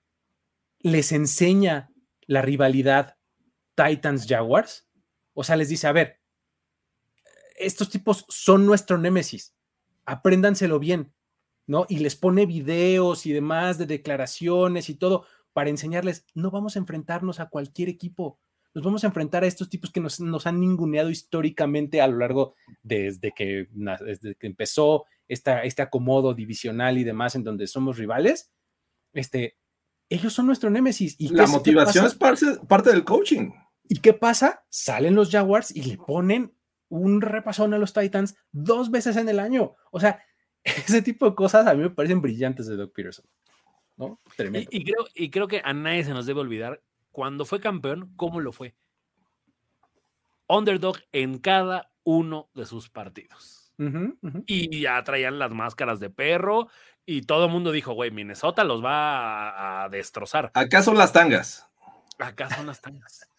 les enseña la rivalidad Titans-Jaguars. O sea, les dice, a ver, estos tipos son nuestro némesis, apréndanselo bien, ¿no? Y les pone videos y demás de declaraciones y todo para enseñarles, no vamos a enfrentarnos a cualquier equipo, nos vamos a enfrentar a estos tipos que nos, han ninguneado históricamente a lo largo desde que, desde que empezó esta, este acomodo divisional y demás en donde somos rivales. Este, ellos son nuestro némesis. ¿Y la motivación es parte, del coaching. ¿Y qué pasa? Salen los Jaguars y le ponen un repasón a los Titans dos veces en el año. O sea, ese tipo de cosas a mí me parecen brillantes de Doug Peterson. ¿no? Tremendo. Y, creo, y creo que a nadie se nos debe olvidar cuando fue campeón, cómo lo fue. Underdog en cada uno de sus partidos. Y ya traían las máscaras de perro y todo el mundo dijo, güey, Minnesota los va a, destrozar. Acá son las tangas. Acá son las tangas.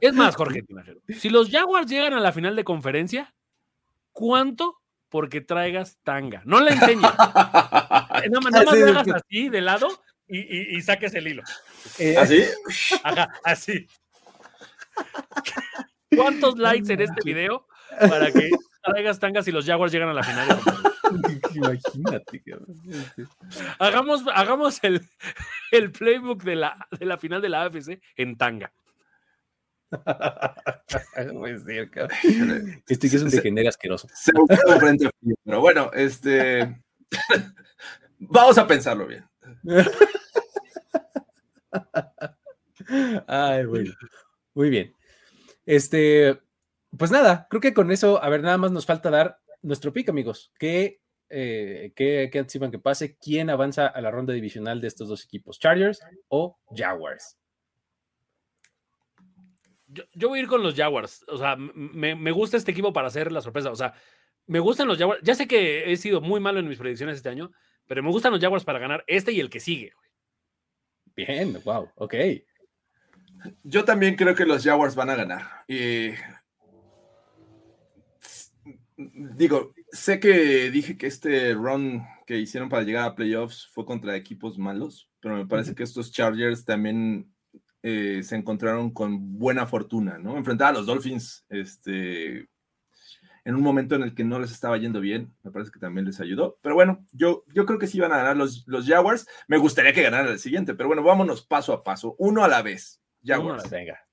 Es más, Jorge si los Jaguars llegan a la final de conferencia, ¿cuánto porque traigas tanga? No la enseñes. nada más, nada hagas así de lado y, saques el hilo. Eh, ¿Así? Ajá, así. ¿Cuántos likes en este video para que traigas tangas y los Jaguars llegan a la final? Imagínate. Hagamos, hagamos el, el playbook de la, de la final de la AFC en tanga. Este que es un degenere asqueroso. pero bueno, este. Vamos a pensarlo bien. Ay, bueno. Muy bien. Este, pues nada, creo que con eso, a ver, nada más nos falta dar nuestro pick, amigos. ¿Qué, eh, qué, qué anticipan que pase? ¿Quién avanza a la ronda divisional de estos dos equipos? ¿Chargers o Jaguars? Yo, voy a ir con los Jaguars. O sea, me, gusta este equipo para hacer la sorpresa. O sea, me gustan los Jaguars. Ya sé que he sido muy malo en mis predicciones este año, pero me gustan los Jaguars para ganar este y el que sigue. Bien, wow, ok. Yo también creo que los Jaguars van a ganar. Y digo, sé que dije que este run que hicieron para llegar a playoffs fue contra equipos malos, pero me parece que estos Chargers también eh, se encontraron con buena fortuna, ¿no? Enfrentar a los Dolphins este, en un momento en el que no les estaba yendo bien, me parece que también les ayudó. Pero bueno, yo, yo creo que sí van a ganar los, los Jaguars. Me gustaría que ganaran el siguiente, pero bueno, vámonos paso a paso, uno a la vez. Jaguars. venga.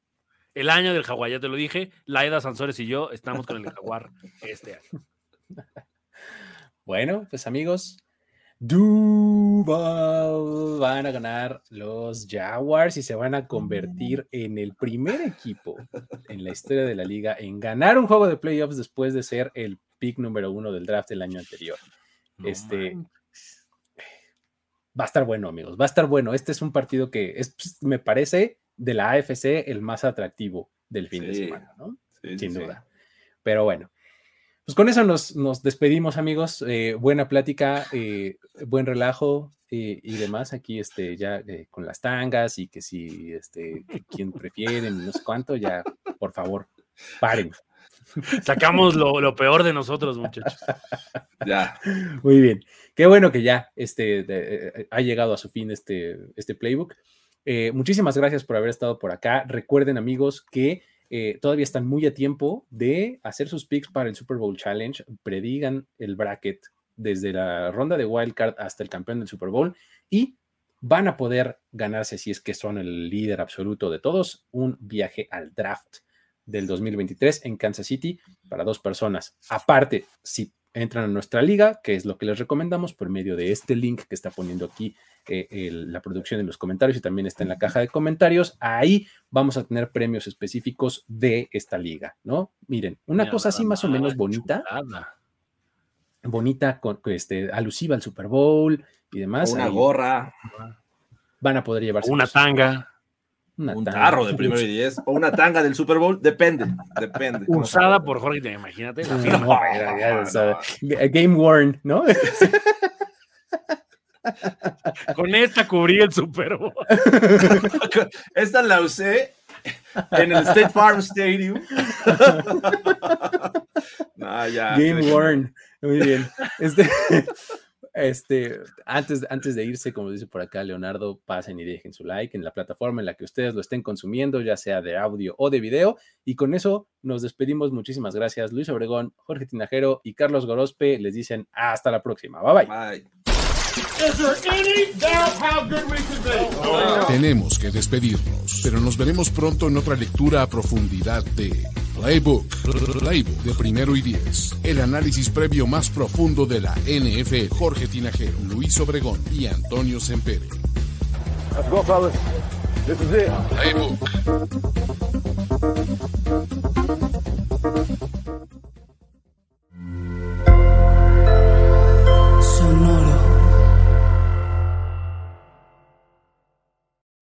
El año del jaguar, ya te lo dije, Laida Sansores y yo estamos con el jaguar este año. Bueno, pues amigos, Duval van a ganar los Jaguars y se van a convertir en el primer equipo en la historia de la liga en ganar un juego de playoffs después de ser el pick número uno del draft del año anterior. este va a estar bueno, amigos. Va a estar bueno. Este es un partido que es, pues, me parece de la AFC el más atractivo del fin de semana, ¿no? Sin duda. Pero bueno, pues con eso nos, nos despedimos, amigos. Eh, buena plática, eh, buen relajo eh, y demás. Aquí, este, ya con las tangas y que si, este, quien prefieren, no sé cuánto, ya, por favor, paren. Sacamos lo, peor de nosotros, muchachos. Ya. Muy bien. Qué bueno que ya este, ha llegado a su fin este, este playbook. muchísimas gracias por haber estado por acá. Recuerden, amigos, que eh, todavía están muy a tiempo de hacer sus picks para el Super Bowl Challenge. Predigan el bracket desde la ronda de wildcard hasta el campeón del Super Bowl y van a poder ganarse, si es que son el líder absoluto de todos, un viaje al draft del 2023 en Kansas City para dos personas. Aparte, si entran a nuestra liga, que es lo que les recomendamos por medio de este link que está poniendo aquí eh, la producción en los comentarios y también está en la caja de comentarios. Ahí vamos a tener premios específicos de esta liga, ¿no? Miren, una cosa así más o menos bonita. Bonita, con, este, alusiva al Super Bowl y demás. una gorra. Van a poder llevarse. Una tanga. Un tarro de primero y diez o una tanga del Super Bowl, depende, depende. Usada por Jorge, imagínate. Game worn, ¿no? Con esta cubrí el Super Bowl. esta la usé en el State Farm Stadium. Game worn. Muy bien. Este, este, antes, antes de irse, como dice por acá Leonardo, pasen y dejen su like en la plataforma en la que ustedes lo estén consumiendo, ya sea de audio o de video. Y con eso nos despedimos. Muchísimas gracias, Luis Obregón, Jorge Tinajero y Carlos Gorospe. Les dicen hasta la próxima. Bye bye. Tenemos que despedirnos, pero nos veremos pronto en otra lectura a profundidad de Playbook, Playbook de primero y diez. El análisis previo más profundo de la NFL. Jorge Tinajero, Luis Obregón y Antonio Sempere. Let's go, fellas. This is it. Playbook.